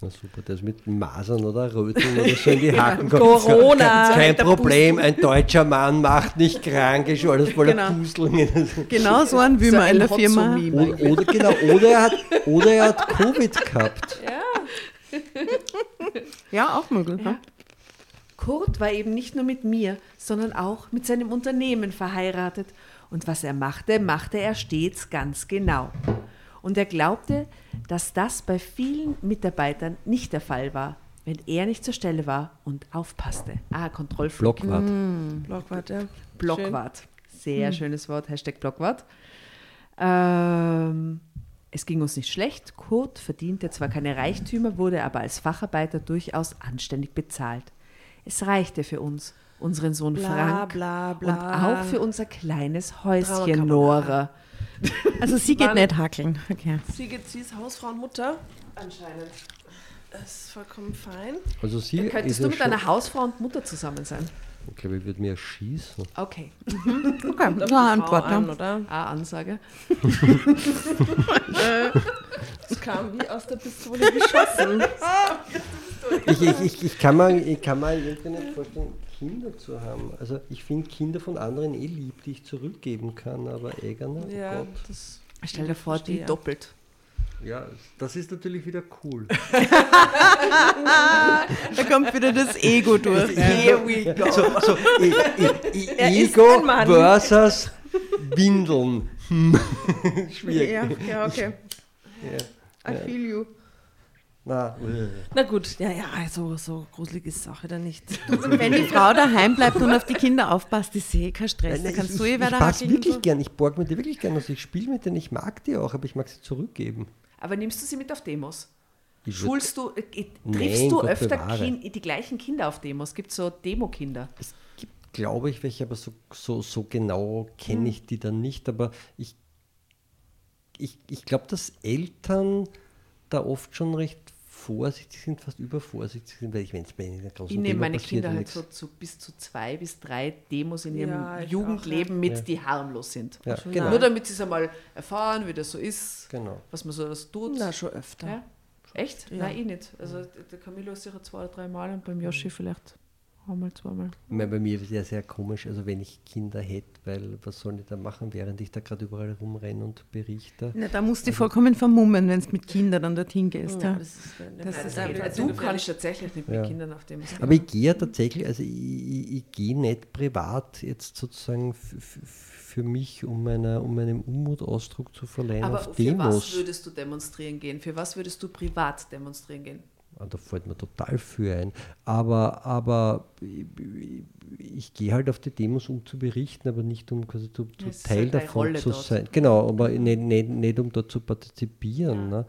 Na super, das mit Masern oder Röteln oder so in die Haken kommt. Corona. Kein Problem, ein deutscher Mann macht nicht krank, ist alles voller genau. Pusteln. Genau so ein Wimmer so in der Firma. Oder, oder, genau, oder, er hat, oder er hat Covid gehabt. Ja. ja, auch möglich. Ja. Kurt war eben nicht nur mit mir, sondern auch mit seinem Unternehmen verheiratet. Und was er machte, machte er stets ganz genau. Und er glaubte, dass das bei vielen Mitarbeitern nicht der Fall war, wenn er nicht zur Stelle war und aufpasste. Ah, Kontrollflug. Blockwart. Mm. Blockwart, ja. Blockwart. Schön. Sehr mm. schönes Wort, Hashtag Blockwart. Ähm, es ging uns nicht schlecht. Kurt verdiente zwar keine Reichtümer, wurde aber als Facharbeiter durchaus anständig bezahlt. Es reichte für uns, unseren Sohn bla, Frank bla, bla. und auch für unser kleines Häuschen Nora. Also sie geht nicht hackeln. Okay. Sie, geht, sie ist Hausfrau und Mutter. Anscheinend. Das ist vollkommen fein. Also sie Dann könntest du mit einer Hausfrau und Mutter zusammen sein? Ich glaube, ich würde mir schießen. Okay. Mhm. Okay, das war eine Antwort. An, oder? Ah, Ansage. das kam wie aus der Pistole geschossen. ich, ich, ich, ich, kann mir, ich kann mir irgendwie nicht vorstellen, Kinder zu haben. Also ich finde Kinder von anderen eh lieb, die ich zurückgeben kann, aber eigene, oh ja, Gott. Das Stell dir vor, die doppelt. Ja, das ist natürlich wieder cool. da kommt wieder das Ego durch. Here we go. So, so, e e e Ego versus Windeln. Schwierig. Ja, ja okay. Yeah. I feel you. Na, Na gut, ja, ja, also so gruselig ist es auch wieder nicht. Wenn die Frau daheim bleibt und auf die Kinder aufpasst, ist eh kein Stress. Da kannst ich, du eh Ich passe wirklich so. gern, ich borg mit dir wirklich gern. Also ich spiele mit denen, ich mag die auch, aber ich mag sie zurückgeben. Aber nimmst du sie mit auf Demos? Ich Schulst du, äh, triffst Nein, du Gott öfter kind, die gleichen Kinder auf Demos? Gibt es so Demo-Kinder? Es gibt, glaube ich, welche, aber so, so, so genau kenne hm. ich die dann nicht. Aber ich, ich, ich glaube, dass Eltern da oft schon recht vorsichtig sind, fast übervorsichtig sind, weil ich, wenn es bei einer großen Ich nehme meine Kinder halt so zu, bis zu zwei bis drei Demos in ihrem ja, Jugendleben auch, ja. mit, ja. die harmlos sind. Ja, genau. Nur damit sie es einmal erfahren, wie das so ist, genau. was man so das tut. Na, schon öfter. Echt? Nein, ich nicht. Also der Camilo ist sicher zwei oder drei Mal und beim Yoshi vielleicht Einmal, zweimal. Meine, bei mir ist ja sehr komisch, also wenn ich Kinder hätte, weil was soll ich da machen, während ich da gerade überall rumrenne und berichte? Na, da musst du also, vollkommen vermummen, wenn du mit Kindern dann dorthin gehst. Ja, ja. Das ist, das das ist du kannst tatsächlich nicht mit Kindern auf dem Aber ich gehe ja tatsächlich, also ich, ich, ich gehe nicht privat jetzt sozusagen für mich, um, meiner, um meinem Unmut Ausdruck zu verleihen Aber auf für Demos. was würdest du demonstrieren gehen? Für was würdest du privat demonstrieren gehen? Ah, da fällt mir total für ein. Aber, aber ich, ich gehe halt auf die Demos, um zu berichten, aber nicht um quasi zu, zu Teil halt davon zu sein. Dort. Genau, aber nicht, nicht, nicht um dort zu partizipieren. Ja. Ne?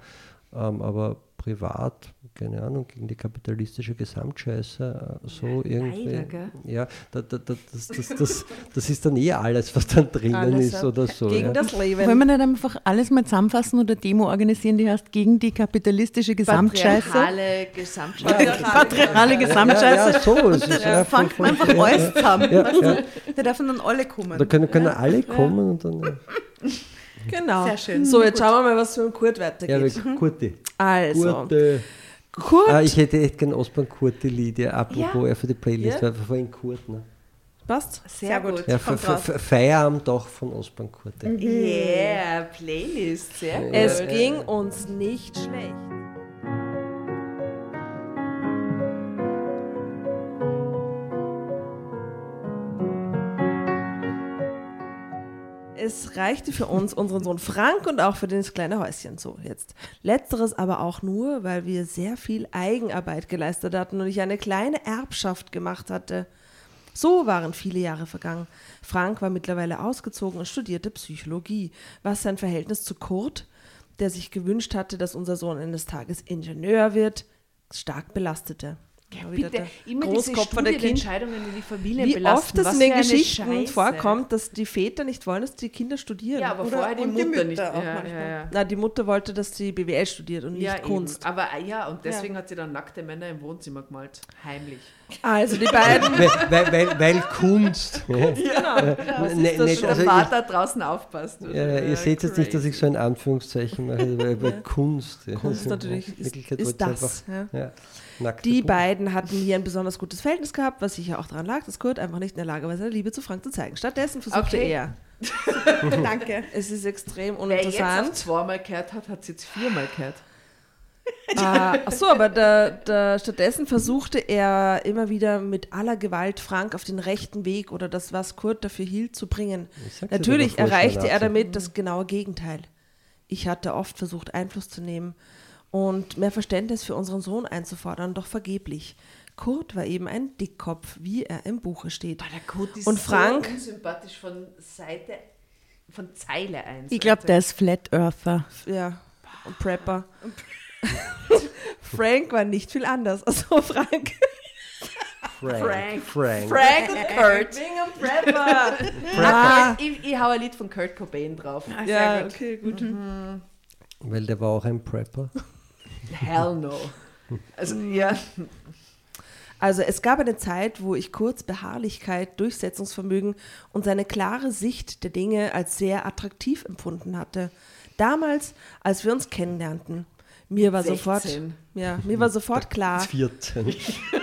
Ähm, aber privat, keine Ahnung, gegen die kapitalistische Gesamtscheiße, äh, so ja, irgendwie. Leider, ja, da, da, da, das, das, das, das ist dann eh alles, was dann drinnen alles ist oder so. Gegen ja. das Leben. Wollen wir nicht einfach alles mal zusammenfassen oder Demo organisieren, die heißt gegen die kapitalistische Gesamtscheiße? Patriarchale Gesamtscheiße. Patriarchale Gesamtscheiße. Ja, ja, so. Es ist ja, fangt man einfach alles zusammen. Ja, ja. Da dürfen dann alle kommen. Da können, können alle kommen und dann... Genau. Sehr schön. So, jetzt schauen wir mal, was für ein Kurt weitergeht. Ja, Kurti. Also. Kurte. Kurt. Ah, ich hätte echt gerne Osborn Kurti Lied, ja, apropos ja. für die Playlist, ja. weil vorhin Kurt. Ne? Passt? Sehr, Sehr gut. Ja, Feier am Dach von Osborn Kurti. Mhm. Yeah, Playlist, sehr gut. Es ging uns nicht schlecht. Es reichte für uns, unseren Sohn Frank und auch für das kleine Häuschen. So, jetzt. Letzteres aber auch nur, weil wir sehr viel Eigenarbeit geleistet hatten und ich eine kleine Erbschaft gemacht hatte. So waren viele Jahre vergangen. Frank war mittlerweile ausgezogen und studierte Psychologie, was sein Verhältnis zu Kurt, der sich gewünscht hatte, dass unser Sohn eines Tages Ingenieur wird, stark belastete. Ja, bitte, immer Großkopf diese der Entscheidungen, die die Familien Wie belasten. oft es in den Geschichten Scheiße. vorkommt, dass die Väter nicht wollen, dass die Kinder studieren. Ja, aber Oder vorher die Mutter, die nicht. Auch ja, ja, ja. Na, die Mutter wollte, dass sie BWL studiert und nicht Kunst. Eben. Aber äh, ja, und deswegen hat sie dann nackte Männer im Wohnzimmer gemalt. Heimlich. Also die beiden. weil, weil, weil, Kunst. genau. Ja, ne, ne, also der Vater draußen aufpasst. Ja, ihr seht jetzt nicht, dass ich so ein Anführungszeichen mache, weil Kunst. Kunst natürlich ist, ist das. Einfach, die beiden hatten hier ein besonders gutes Verhältnis gehabt, was sicher auch daran lag, dass Kurt einfach nicht in der Lage war, seine Liebe zu Frank zu zeigen. Stattdessen versuchte okay. er. Danke. Es ist extrem uninteressant. Wer jetzt zweimal gehört hat, hat es jetzt viermal gehört. ah, achso, aber da, da, stattdessen versuchte er immer wieder mit aller Gewalt Frank auf den rechten Weg oder das, was Kurt dafür hielt, zu bringen. Natürlich erreichte er damit das genaue Gegenteil. Ich hatte oft versucht, Einfluss zu nehmen und mehr Verständnis für unseren Sohn einzufordern, doch vergeblich. Kurt war eben ein Dickkopf, wie er im Buche steht. Boah, der Kurt ist und Frank, so unsympathisch von Seite, von Zeile 1. Ich glaube, der ist Flat Earther. Ja, und Prepper. Frank war nicht viel anders. Also Frank. Frank. Frank. Frank. Frank und Kurt. Wing und Prepper. ah. ich, ich hau ein Lied von Kurt Cobain drauf. Ah, ja, gut. okay, gut. Mhm. Weil der war auch ein Prepper. Hell no. Also, ja. Also es gab eine Zeit, wo ich Kurz Beharrlichkeit, Durchsetzungsvermögen und seine klare Sicht der Dinge als sehr attraktiv empfunden hatte. Damals, als wir uns kennenlernten. Mir war 16. sofort, ja, mir war sofort klar. 14.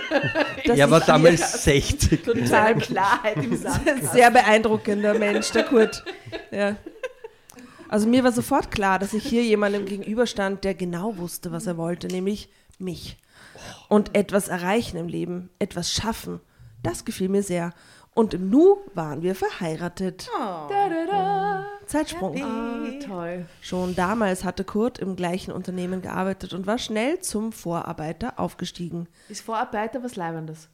er war damals 60. Total Klarheit im Sand. Sehr beeindruckender Mensch, der Kurt. Ja. Also mir war sofort klar, dass ich hier jemandem gegenüberstand, der genau wusste, was er wollte, nämlich mich. Und etwas erreichen im Leben, etwas schaffen. Das gefiel mir sehr. Und im Nu waren wir verheiratet. Oh. Da, da, da. Zeitsprung. Ah, toll. Schon damals hatte Kurt im gleichen Unternehmen gearbeitet und war schnell zum Vorarbeiter aufgestiegen. Ist Vorarbeiter was Leibendes?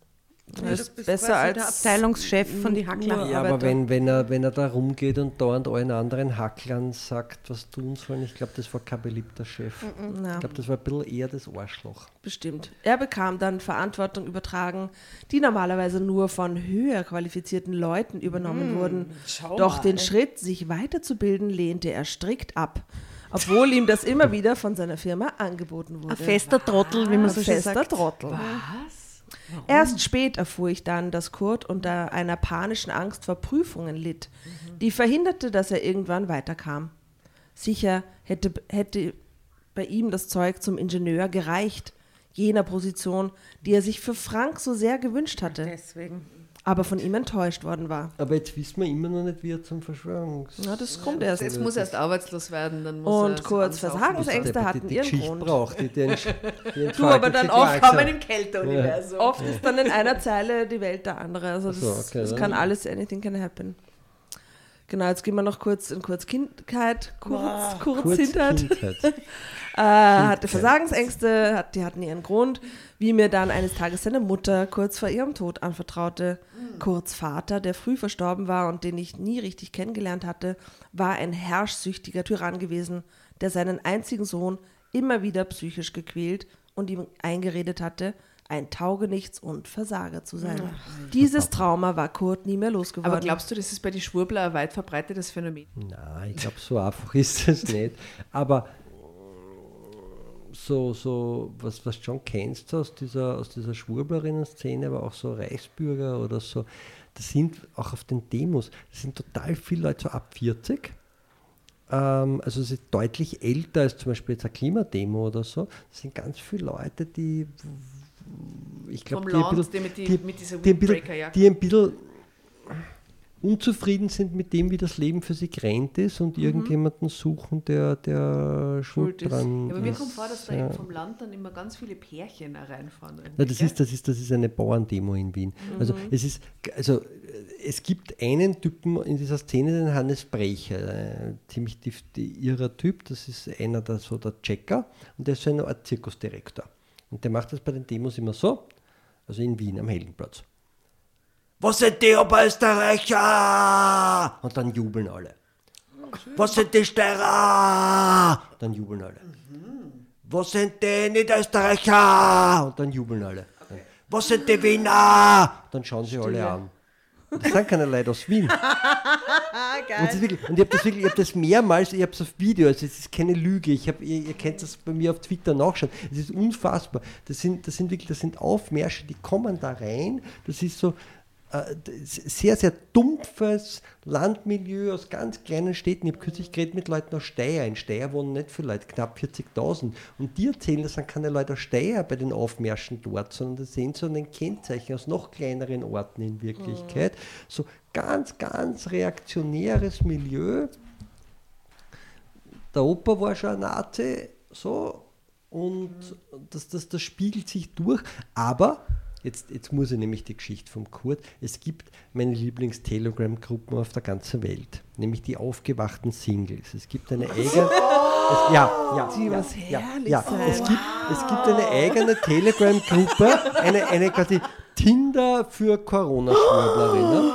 Das ist besser als der Abteilungschef von die Hackler. Ja, aber wenn, wenn, er, wenn er da rumgeht und dauernd allen anderen Hacklern sagt, was tun sollen, ich glaube, das war kein beliebter Chef. Mm Ich glaube, das war ein bisschen eher das Arschloch. Bestimmt. Er bekam dann Verantwortung übertragen, die normalerweise nur von höher qualifizierten Leuten übernommen mm, wurden. Doch mal, den ey. Schritt, sich weiterzubilden, lehnte er strikt ab obwohl ihm das immer wieder von seiner Firma angeboten wurde. Ein fester Trottel, wie man so schön sagt. Fester Trottel. Was? Warum? Erst spät erfuhr ich dann, dass Kurt unter einer panischen Angst vor Prüfungen litt, mhm. die verhinderte, dass er irgendwann weiterkam. Sicher hätte, hätte bei ihm das Zeug zum Ingenieur gereicht, jener Position, die er sich für Frank so sehr gewünscht hatte. Deswegen aber von ihm enttäuscht worden war. Aber jetzt wissen wir immer noch nicht, wie er zum Verschwörungs... Na, das kommt erst. Jetzt muss er erst arbeitslos werden. Dann muss und kurz, Versagensängste hatten ihren Geschichte Grund. Braucht, die den, die du, aber dann oft kommen im Kälteuniversum. Ja. Oft ist dann in einer Zeile die Welt der andere. Also das, so, okay, das kann alles, anything can happen. Genau, jetzt gehen wir noch kurz in kurz Kindheit, kurz, wow. kurz, kurz. Kindheit. äh, hatte Versagensängste, hat, die hatten ihren Grund, wie mir dann eines Tages seine Mutter kurz vor ihrem Tod anvertraute. Mhm. Kurz Vater, der früh verstorben war und den ich nie richtig kennengelernt hatte, war ein herrschsüchtiger Tyrann gewesen, der seinen einzigen Sohn immer wieder psychisch gequält und ihm eingeredet hatte, ein Taugenichts und Versager zu sein. Ach. Dieses Trauma war Kurt nie mehr losgeworden. Aber glaubst du, das ist bei den Schwurbler ein weit verbreitetes Phänomen? Nein, ich glaube, so einfach ist es nicht. Aber so, so was, was schon kennst aus dieser, aus dieser Schwurblerinnen-Szene, aber auch so Reichsbürger oder so, das sind auch auf den Demos, das sind total viele Leute so ab 40. Ähm, also sie sind deutlich älter als zum Beispiel jetzt eine Klimademo oder so. Das sind ganz viele Leute, die ich glaube, die, ein bisschen, die, die, die, ein bisschen, die ein bisschen unzufrieden sind mit dem, wie das Leben für sie grenzt ist und mhm. irgendjemanden suchen, der, der schuld dran ist. Ja, aber mir kommt vor, dass da ja. vom Land dann immer ganz viele Pärchen reinfahren. Ja, das, ist, das, ist, das ist eine Bauerndemo in Wien. Mhm. Also es ist, also es gibt einen Typen in dieser Szene, den Hannes Brecher, ein ziemlich irrer Typ, das ist einer der, so der Checker und der ist so eine Art Zirkusdirektor. Und der macht das bei den Demos immer so, also in Wien am Heldenplatz. Was sind die Oberösterreicher? Und dann jubeln alle. Was sind die Steirer? Dann jubeln alle. Was sind die Niederösterreicher? Und dann jubeln alle. Was sind die Wiener? Dann schauen sie alle an. Das sind keine Leute aus Wien. und, wirklich, und, ich habe das wirklich, ich habe das mehrmals, ich habe es auf Video, also es ist keine Lüge. Ich hab, ihr, ihr könnt das bei mir auf Twitter nachschauen. Es ist unfassbar. Das sind, das sind wirklich, das sind Aufmärsche, die kommen da rein. Das ist so, sehr, sehr dumpfes Landmilieu aus ganz kleinen Städten. Ich habe kürzlich geredet mit Leuten aus Steyr. In Steyr wohnen nicht viele Leute, knapp 40.000. Und die erzählen, das sind keine Leute aus Steyr bei den Aufmärschen dort, sondern das sind so ein Kennzeichen aus noch kleineren Orten in Wirklichkeit. Mhm. So ganz, ganz reaktionäres Milieu. Der Opa war schon ein Nazi, so. Und mhm. das, das, das spiegelt sich durch. Aber Jetzt, jetzt muss ich nämlich die Geschichte vom Kurt. Es gibt meine Lieblings-Telegram-Gruppen auf der ganzen Welt, nämlich die aufgewachten Singles. Es gibt eine eigene. Es, ja, ja, die ja, was ja, ja. Es, gibt, es gibt eine eigene Telegram-Gruppe, eine, eine quasi Tinder für Corona-Schwurblerinnen.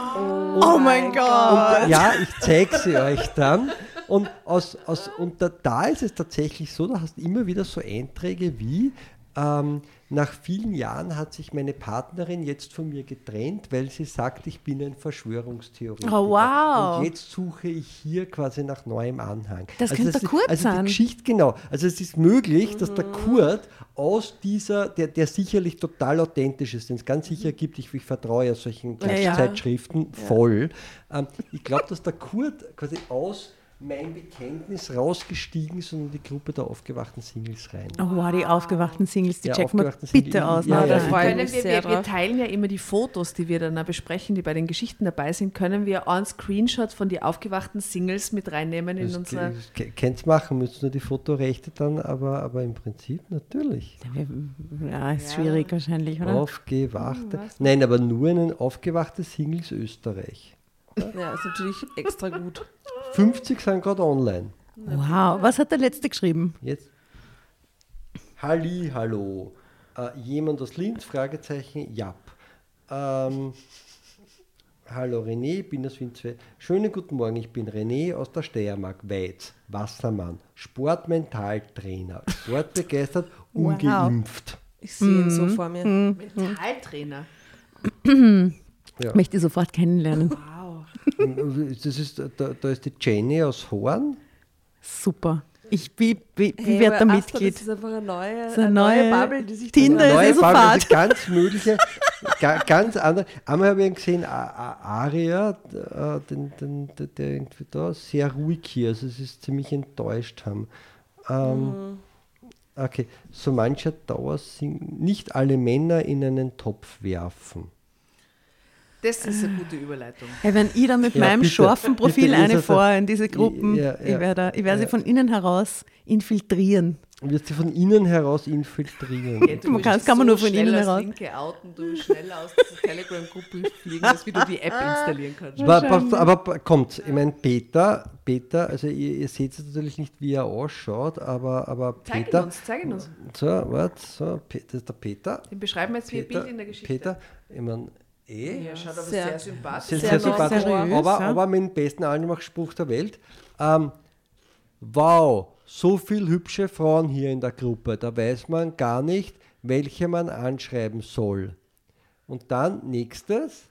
Oh, oh mein Gott! Und, ja, ich zeige sie euch dann. Und, aus, aus, und da, da ist es tatsächlich so, da hast du immer wieder so Einträge wie, ähm, nach vielen Jahren hat sich meine Partnerin jetzt von mir getrennt, weil sie sagt, ich bin ein Verschwörungstheoretiker. Oh, wow. Und jetzt suche ich hier quasi nach neuem Anhang. Das also könnte der Kurt also sein. Die Geschichte, genau. Also es ist möglich, dass der mhm. Kurt aus dieser, der, der sicherlich total authentisch ist, den es ganz sicher gibt, ich, ich vertraue ja solchen Zeitschriften ja. voll. Ähm, ich glaube, dass der Kurt quasi aus mein Bekenntnis rausgestiegen, sondern die Gruppe der aufgewachten Singles rein. Oh wow, die aufgewachten Singles, die ja, checken wir bitte aus. Ja, ja, ja. Wir, wir, wir, teilen ja immer die Fotos, die wir dann besprechen, die bei den Geschichten dabei sind, können wir einen Screenshot von die aufgewachten Singles mit reinnehmen in unsere... Könnt machen, müsst nur die Fotorechte dann, aber, aber im Prinzip natürlich. Ja, ist schwierig wahrscheinlich, oder? Aufgewachte. Hm, Nein, aber nur einen aufgewachte Singles Österreich. Ja, ist natürlich extra gut. 50 sind gerade online. Wow, was hat der letzte geschrieben? Jetzt. Halli, hallo. Äh, jemand aus Linz? Fragezeichen, ja. Ähm, hallo René, ich bin aus Wien 2. Schönen guten Morgen, ich bin René aus der Steiermark, Weiz, Wassermann, Sportmentaltrainer, sportbegeistert, wow. ungeimpft. Ich sehe ihn so mhm. vor mir. Mhm. Mentaltrainer. ja. Möchte ich sofort kennenlernen. Wow. Das ist, da, da ist die Jenny aus Horn. Super. Ich wie, wie, wie hey, werde da Mitglied. Das ist einfach eine neue, so eine neue, neue Bubble, die sich Tinder ist neue so Bubble, also ganz mögliche, ganz andere. Einmal habe ich gesehen, Aria, äh, den, den, der, der irgendwie da sehr ruhig hier, also es ist ziemlich enttäuscht haben. Ähm, mhm. Okay, so mancher Dauer nicht alle Männer in einen Topf werfen. Das ist eine gute Überleitung. Hey, wenn ich da mit ja, meinem bitte, scharfen Profil eine vor in diese Gruppen, ja, ja, ich werde, ich werde sie von innen heraus infiltrieren. Wird sie von innen heraus infiltrieren? Ja, man kann, kann man so nur von innen heraus. Linke outen, du schneller aus dieser Telegram-Gruppe fliegen, als wie du die App installieren kannst. Aber, aber kommt, ich meine, Peter, Peter, also ihr, ihr seht jetzt natürlich nicht, wie er ausschaut, aber, aber Peter. Zeig uns, zeig uns. So, warte, so, das ist der Peter. Den beschreiben wir jetzt wie ein Bild in der Geschichte. Peter, ich meine, Eh? Ja, schaut aber sehr, sehr sympathisch sehr, sehr, sehr sympathisch, seriös, aber, ja. aber mit dem besten Anmachspruch der Welt. Ähm, wow, so viele hübsche Frauen hier in der Gruppe, da weiß man gar nicht, welche man anschreiben soll. Und dann nächstes,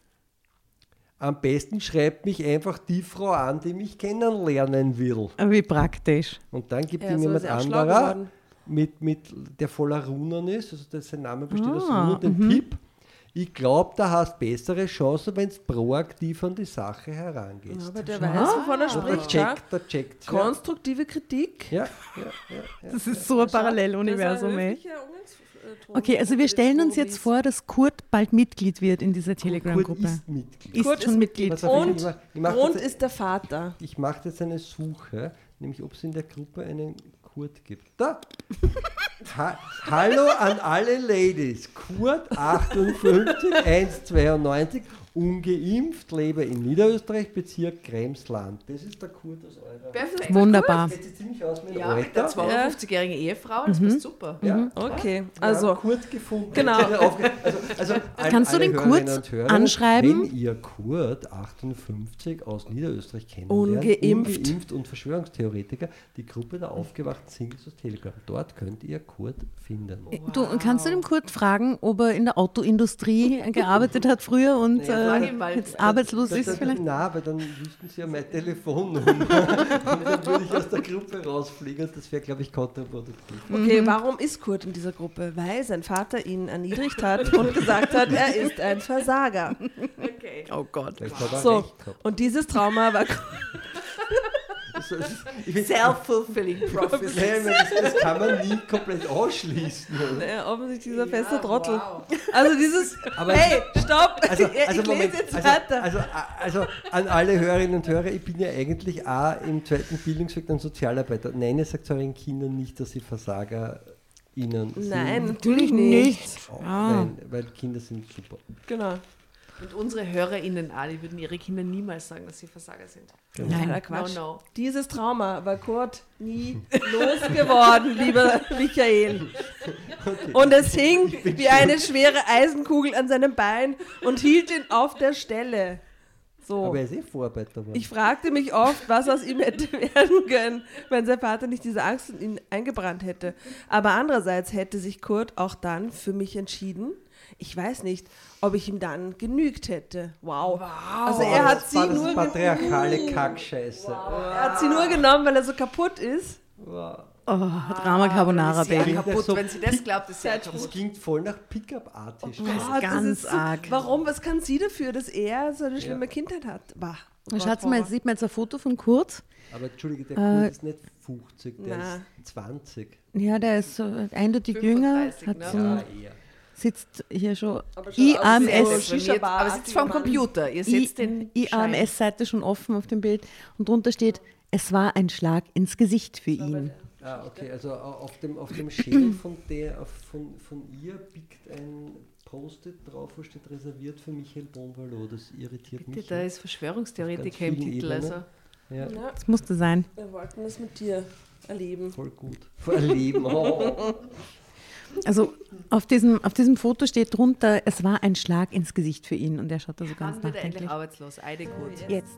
am besten schreibt mich einfach die Frau an, die mich kennenlernen will. Wie praktisch. Und dann gibt ja, ihm jemand anderer, mit, mit, der voller Runen ist, also sein Name besteht ah, aus Runen, den mhm. Tipp ich glaube, da hast bessere Chancen, wenn du proaktiv an die Sache herangehst. aber der weiß, wovon er spricht. Der checkt, der checkt. Konstruktive Kritik. Ja, ja, ja, das ist so ein Paralleluniversum. Ey. Okay, also wir stellen uns jetzt vor, dass Kurt bald Mitglied wird in dieser Telegram-Gruppe. Kurt ist Mitglied. Ist Kurt schon Mitglied. Mitglied. Und, ich mach, ich und ist der Vater. Ich mache jetzt eine Suche, nämlich ob es in der Gruppe einen Kurt gibt. Da! Ha Hallo an alle Ladies. Kurt 58 192 ungeimpft, lebe in Niederösterreich, Bezirk Kremsland. Das ist der Kurt aus eurer. Perfekt. Wunderbar. Das sieht ziemlich aus mit ja, Alter. mit der 52-jährigen Ehefrau, das mhm. passt super. Ja. Mhm. Okay, also. Ja, Kurt gefunden. Genau. Also, also Kannst du den Kurt Hörer, anschreiben? Wenn ihr Kurt 58 aus Niederösterreich kennt, ungeimpft. ungeimpft und Verschwörungstheoretiker, die Gruppe der aufgewachten Singles aus Telegram. Dort könnt ihr Kurt finden. Wow. Du kannst du dem Kurt fragen, ob er in der Autoindustrie gearbeitet hat früher und naja, äh, jetzt arbeitslos ist vielleicht? Nein, aber dann wüssten sie ja mein Telefonnummer. und dann würde ich aus der Gruppe rausfliegen und das wäre, glaube ich, kontraproduktiv. Okay, mhm. warum ist Kurt in dieser Gruppe? Weil sein Vater ihn erniedrigt hat und gesagt hat, er ist ein Versager. Okay. Oh Gott. So, und dieses Trauma war Self-fulfilling prophecy. das, das, kann man nie komplett ausschließen. Naja, offensichtlich dieser feste ja, Trottel. Wow. Also dieses, aber hey, stopp, also, also ich Moment, jetzt also, weiter. Also, also, an alle Hörerinnen und Hörer, ich bin ja eigentlich auch im zweiten Bildungsweg ein Sozialarbeiter. Nein, ihr sagt euren Kindern nicht, dass sie Versager ihnen Nein, sind. natürlich nicht. Oh, ah. Nein, weil Kinder sind super. Genau. Und unsere HörerInnen alle würden ihre Kinder niemals sagen, dass sie Versager sind. Genau. Nein, Quatsch. No, no. Dieses Trauma war Kurt nie losgeworden, lieber Michael. Okay. Und es hing wie eine schwere Eisenkugel an seinem Bein und hielt ihn auf der Stelle. So. Aber er ist eh Vorarbeiter. Mann. Ich fragte mich oft, was aus ihm hätte werden können, wenn sein Vater nicht diese Angst in ihn eingebrannt hätte. Aber andererseits hätte sich Kurt auch dann für mich entschieden ich weiß nicht, ob ich ihm dann genügt hätte. Wow. wow. Also er hat das sie war das nur patriarchale Kackscheiße. Wow. Er hat sie nur genommen, weil er so kaputt ist. Wow. Oh, Drama Carbonara, Baby. kaputt, so wenn sie das glaubt, ist kaputt. Das klingt voll nach Pickup-artig. Oh Gott, ganz so, arg. Warum? Was kann sie dafür, dass er so eine schlimme ja. Kindheit hat? Bah. Oh Schaut mal, sieht man jetzt ein Foto von Kurt. Aber entschuldige, der Kurt äh, ist nicht 50, der na. ist 20. Ja, der ist so eindeutig 35, jünger. Hat ne? so ja, eher sitzt hier schon, IAMS. aber sitzt vor dem Computer. Ihr sitzt den IAMS-Seite schon offen auf dem Bild und drunter steht, es war ein Schlag ins Gesicht für ihn. Ah, okay, also auf dem, auf dem Schädel von, der, von, von ihr biegt ein Post-it drauf, wo steht reserviert für Michael Bonvalo. Das irritiert Bitte, mich. Da ist Verschwörungstheoretiker im Titel. Also. Ja. ja. Das musste sein. Wir wollten das mit dir erleben. Voll gut. Erleben. Oh. Also auf diesem, auf diesem Foto steht drunter, es war ein Schlag ins Gesicht für ihn und er schaut da so ganz nachdenklich. endlich arbeitslos, Eide gut. Jetzt.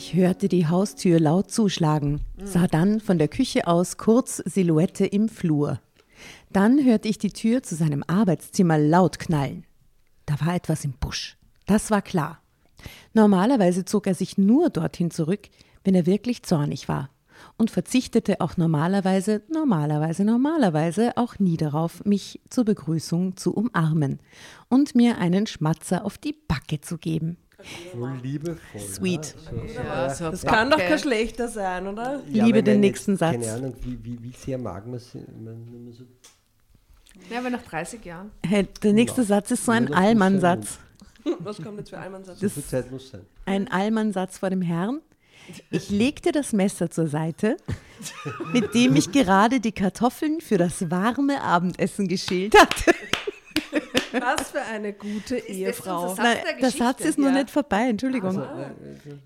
Ich hörte die Haustür laut zuschlagen, sah dann von der Küche aus kurz Silhouette im Flur. Dann hörte ich die Tür zu seinem Arbeitszimmer laut knallen. Da war etwas im Busch. Das war klar. Normalerweise zog er sich nur dorthin zurück, wenn er wirklich zornig war und verzichtete auch normalerweise, normalerweise, normalerweise auch nie darauf, mich zur Begrüßung zu umarmen und mir einen Schmatzer auf die Backe zu geben. Voll liebevoll. Sweet. Ja, ja, so das kann doch kein schlechter sein, oder? Ja, Liebe den nächsten jetzt, Satz. Keine Ahnung, wie, wie, wie sehr mag man es. So ja, aber nach 30 Jahren. Hey, der nächste Satz ist so ein Allmann-Satz. Was kommt jetzt für Allmann-Satz? So viel Zeit muss sein. Ein Allmann-Satz vor dem Herrn. Ich legte das Messer zur Seite, mit dem ich gerade die Kartoffeln für das warme Abendessen geschält hatte. Was für eine gute Ehefrau. Nein, der Satz ist noch nicht vorbei, Entschuldigung. Also,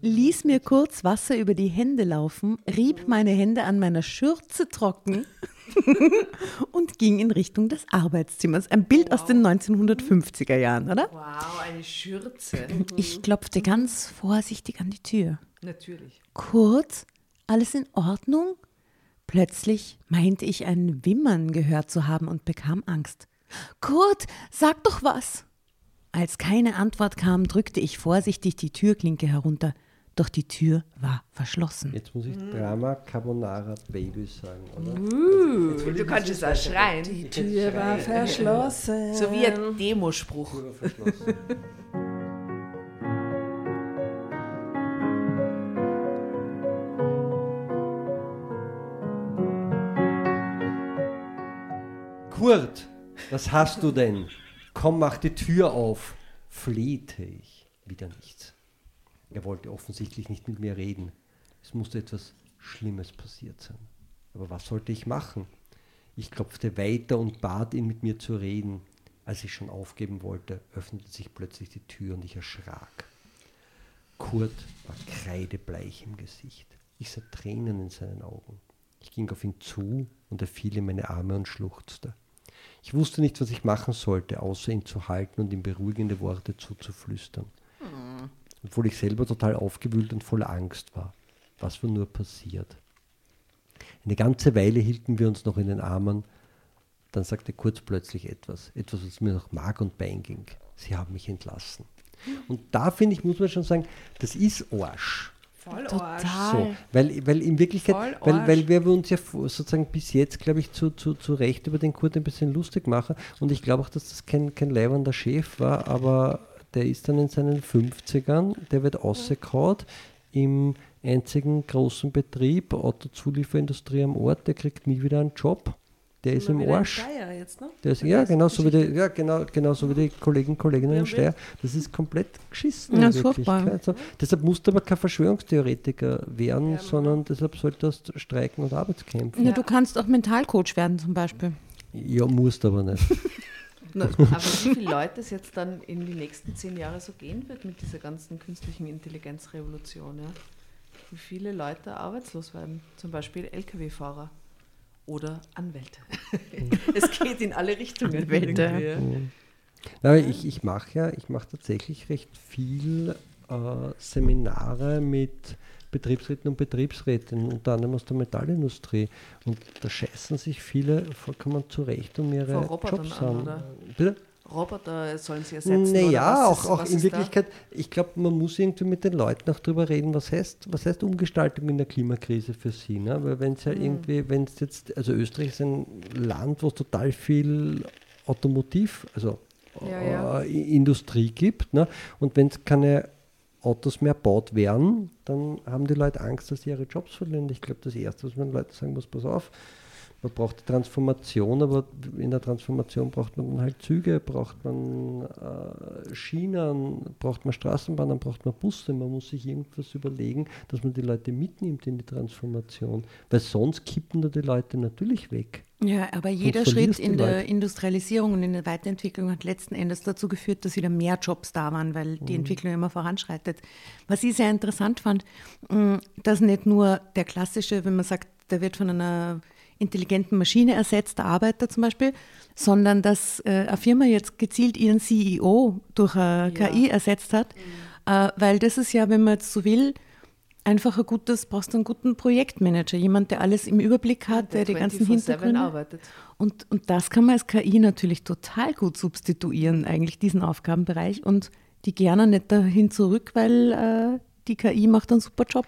Ließ mir kurz Wasser über die Hände laufen, rieb meine Hände an meiner Schürze trocken und ging in Richtung des Arbeitszimmers. Ein Bild wow. aus den 1950er Jahren, oder? Wow, eine Schürze. Ich klopfte ganz vorsichtig an die Tür. Natürlich. Kurz, alles in Ordnung? Plötzlich meinte ich ein Wimmern gehört zu haben und bekam Angst. Kurt, sag doch was! Als keine Antwort kam, drückte ich vorsichtig die Türklinke herunter. Doch die Tür war verschlossen. Jetzt muss ich Drama Carbonara Baby sagen, oder? Uh, also, du kannst es auch schreien. Die Tür war verschlossen. So wie ein Demospruch. Kurt, was hast du denn? Komm, mach die Tür auf, flehte ich. Wieder nichts. Er wollte offensichtlich nicht mit mir reden. Es musste etwas Schlimmes passiert sein. Aber was sollte ich machen? Ich klopfte weiter und bat ihn, mit mir zu reden. Als ich schon aufgeben wollte, öffnete sich plötzlich die Tür und ich erschrak. Kurt war kreidebleich im Gesicht. Ich sah Tränen in seinen Augen. Ich ging auf ihn zu und er fiel in meine Arme und schluchzte. Ich wusste nicht, was ich machen sollte, außer ihn zu halten und ihm beruhigende Worte zuzuflüstern. Hm. Obwohl ich selber total aufgewühlt und voller Angst war. Was war nur passiert? Eine ganze Weile hielten wir uns noch in den Armen. Dann sagte Kurz plötzlich etwas, etwas, was mir nach Mark und Bein ging. Sie haben mich entlassen. Und da finde ich, muss man schon sagen, das ist Arsch. Voll Total. So, weil, weil in Wirklichkeit, weil, weil wir uns ja sozusagen bis jetzt, glaube ich, zu, zu, zu Recht über den Kurt ein bisschen lustig machen. Und ich glaube auch, dass das kein, kein leibender Chef war, aber der ist dann in seinen 50ern, der wird ausgekaut im einzigen großen Betrieb, Autozulieferindustrie am Ort, der kriegt nie wieder einen Job der ist im Arsch. Jetzt, ne? der ist, ja, genau so wie die, ja, genau, genau so wie die Kollegen Kolleginnen in Steyr. Das ist komplett geschissen. Ja, furchtbar. Also, deshalb musst du aber kein Verschwörungstheoretiker werden, ja, sondern deshalb solltest du streiken und Arbeitskämpfen. Ja, du kannst auch Mentalcoach werden zum Beispiel. Ja, musst aber nicht. aber wie viele Leute es jetzt dann in die nächsten zehn Jahre so gehen wird mit dieser ganzen künstlichen Intelligenzrevolution, ja? Wie viele Leute arbeitslos werden, zum Beispiel Lkw-Fahrer oder Anwälte. es geht in alle Richtungen. Anwälte. Ja. ich ich mache ja, ich mache tatsächlich recht viel äh, Seminare mit Betriebsräten und Betriebsrätinnen, unter anderem aus der Metallindustrie. Und da scheißen sich viele vollkommen zurecht um ihre Jobs an. Bitte? Roboter sollen sie ersetzen? Naja, auch, ist, auch in Wirklichkeit, da? ich glaube, man muss irgendwie mit den Leuten auch darüber reden, was heißt, was heißt Umgestaltung in der Klimakrise für sie. Ne? Weil wenn es ja mhm. irgendwie, wenn es jetzt, also Österreich ist ein Land, wo es total viel Automotiv, also ja, ja. Äh, Industrie gibt. Ne? Und wenn es keine Autos mehr baut werden, dann haben die Leute Angst, dass sie ihre Jobs verlieren. Ich glaube, das Erste, was man den Leuten sagen muss, pass auf, man braucht Transformation, aber in der Transformation braucht man dann halt Züge, braucht man äh, Schienen, braucht man Straßenbahnen, braucht man Busse. Man muss sich irgendwas überlegen, dass man die Leute mitnimmt in die Transformation, weil sonst kippen da die Leute natürlich weg. Ja, aber jeder Schritt in der Leute. Industrialisierung und in der Weiterentwicklung hat letzten Endes dazu geführt, dass wieder mehr Jobs da waren, weil die mhm. Entwicklung immer voranschreitet. Was ich sehr interessant fand, mm, dass nicht nur der klassische, wenn man sagt, der wird von einer intelligenten Maschine ersetzt, der Arbeiter zum Beispiel, sondern dass äh, eine Firma jetzt gezielt ihren CEO durch eine ja. KI ersetzt hat, mhm. äh, weil das ist ja, wenn man jetzt so will, einfach ein gutes, brauchst du einen guten Projektmanager, jemand, der alles im Überblick hat, der, der die ganzen Hintergründe arbeitet. Und, und das kann man als KI natürlich total gut substituieren, eigentlich diesen Aufgabenbereich und die gerne nicht dahin zurück, weil äh, die KI macht einen super Job.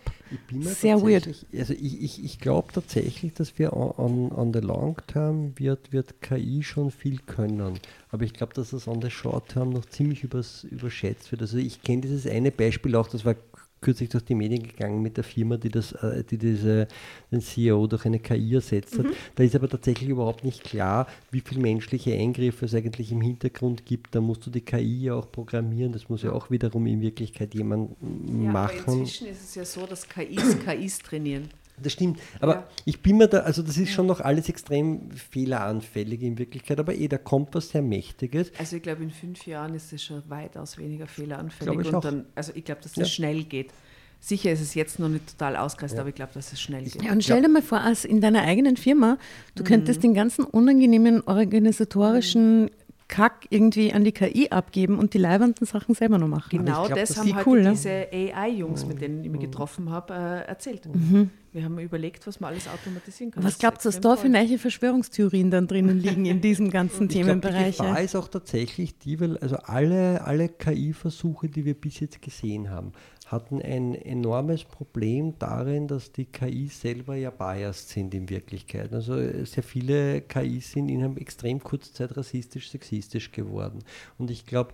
Sehr weird. Also ich, ich, ich glaube tatsächlich, dass wir on, on the long term wird, wird KI schon viel können. Aber ich glaube, dass das on the short term noch ziemlich übers, überschätzt wird. Also ich kenne dieses eine Beispiel auch, das war kürzlich durch die Medien gegangen mit der Firma, die, das, äh, die diese, den CEO durch eine KI ersetzt hat. Mhm. Da ist aber tatsächlich überhaupt nicht klar, wie viele menschliche Eingriffe es eigentlich im Hintergrund gibt. Da musst du die KI ja auch programmieren. Das muss ja auch wiederum in Wirklichkeit jemand ja, machen. Aber inzwischen ist es ja so, dass KIs KIs trainieren. Das stimmt. Aber ja. ich bin mir da, also das ist schon noch alles extrem fehleranfällig in Wirklichkeit, aber eh, da kommt was sehr Mächtiges. Also ich glaube, in fünf Jahren ist es schon weitaus weniger fehleranfällig. Ich und dann, also ich glaube, dass das ja. schnell geht. Sicher ist es jetzt noch nicht total ausgereizt, ja. aber ich glaube, dass es schnell geht. Ja, und stell dir mal vor, als in deiner eigenen Firma, du mhm. könntest den ganzen unangenehmen organisatorischen mhm. Kack irgendwie an die KI abgeben und die leibenden Sachen selber noch machen. Genau glaub, das haben halt cool, ne? diese AI-Jungs, mit denen ich mich getroffen habe, äh, erzählt. Mhm. Wir haben überlegt, was man alles automatisieren kann. Was glaubt ihr, dass da für neue Verschwörungstheorien dann drinnen liegen in diesem ganzen Themenbereich? Die Gefahr ist auch tatsächlich die, weil also alle, alle KI-Versuche, die wir bis jetzt gesehen haben, hatten ein enormes Problem darin, dass die KIs selber ja biased sind in Wirklichkeit. Also sehr viele KIs sind in einer extrem kurzen Zeit rassistisch, sexistisch geworden. Und ich glaube,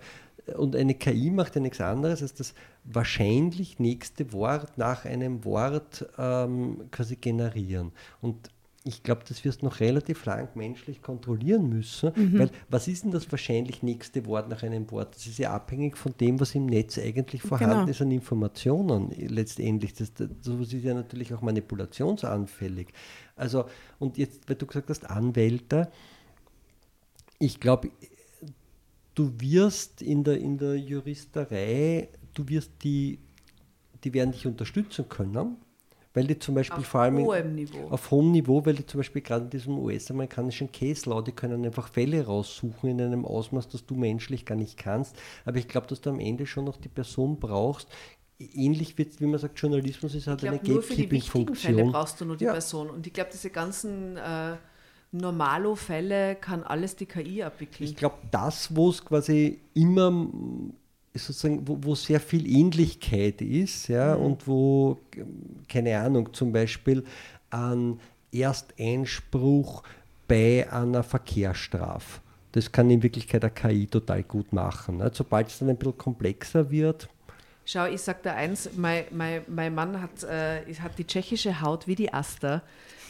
und eine KI macht ja nichts anderes, als das wahrscheinlich nächste Wort nach einem Wort ähm, quasi generieren. Und ich glaube, das wirst du noch relativ lang menschlich kontrollieren müssen, mhm. weil was ist denn das wahrscheinlich nächste Wort nach einem Wort? Das ist ja abhängig von dem, was im Netz eigentlich vorhanden genau. ist an Informationen letztendlich. Das, das, das ist ja natürlich auch manipulationsanfällig. Also, und jetzt, weil du gesagt hast, Anwälte, ich glaube, du wirst in der, in der Juristerei, du wirst die, die werden dich unterstützen können weil die zum Beispiel auf vor allem hohem Niveau. auf hohem Niveau, weil die zum Beispiel gerade in diesem US-amerikanischen Case Law, die können einfach Fälle raussuchen in einem Ausmaß, das du menschlich gar nicht kannst. Aber ich glaube, dass du am Ende schon noch die Person brauchst. Ähnlich wird, wie man sagt, Journalismus ist halt glaub, eine Gatekeeping-Funktion. Fälle brauchst du nur die ja. Person. Und ich glaube, diese ganzen äh, Normalo-Fälle kann alles die KI abwickeln. Ich glaube, das, wo es quasi immer sozusagen, wo, wo, sehr viel Ähnlichkeit ist, ja, mhm. und wo, keine Ahnung, zum Beispiel ein Ersteinspruch bei einer Verkehrsstrafe. Das kann in Wirklichkeit eine KI total gut machen. Ne? Sobald es dann ein bisschen komplexer wird. Schau, ich sage da eins, mein, mein, mein Mann hat, äh, hat die tschechische Haut wie die Aster.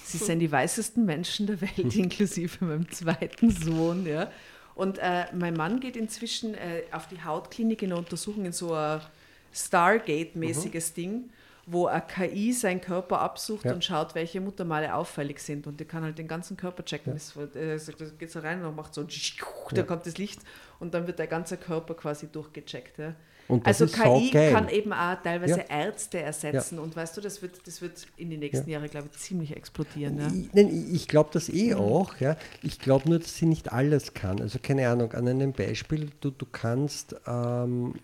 Sie sind die weißesten Menschen der Welt, inklusive meinem zweiten Sohn. Ja. Und äh, mein Mann geht inzwischen äh, auf die Hautklinik in der Untersuchung in so ein Stargate-mäßiges mhm. Ding, wo eine KI seinen Körper absucht ja. und schaut, welche Muttermale auffällig sind. Und die kann halt den ganzen Körper checken. Ja. Das, äh, das geht so rein und macht so, da kommt das Licht und dann wird der ganze Körper quasi durchgecheckt. Ja also KI kann eben auch teilweise ja. Ärzte ersetzen ja. und weißt du, das wird, das wird in den nächsten ja. Jahren, glaube ich, ziemlich explodieren. Ja? Ich, ich glaube das eh mhm. auch. Ja. Ich glaube nur, dass sie nicht alles kann. Also keine Ahnung, an einem Beispiel, du, du kannst, ähm,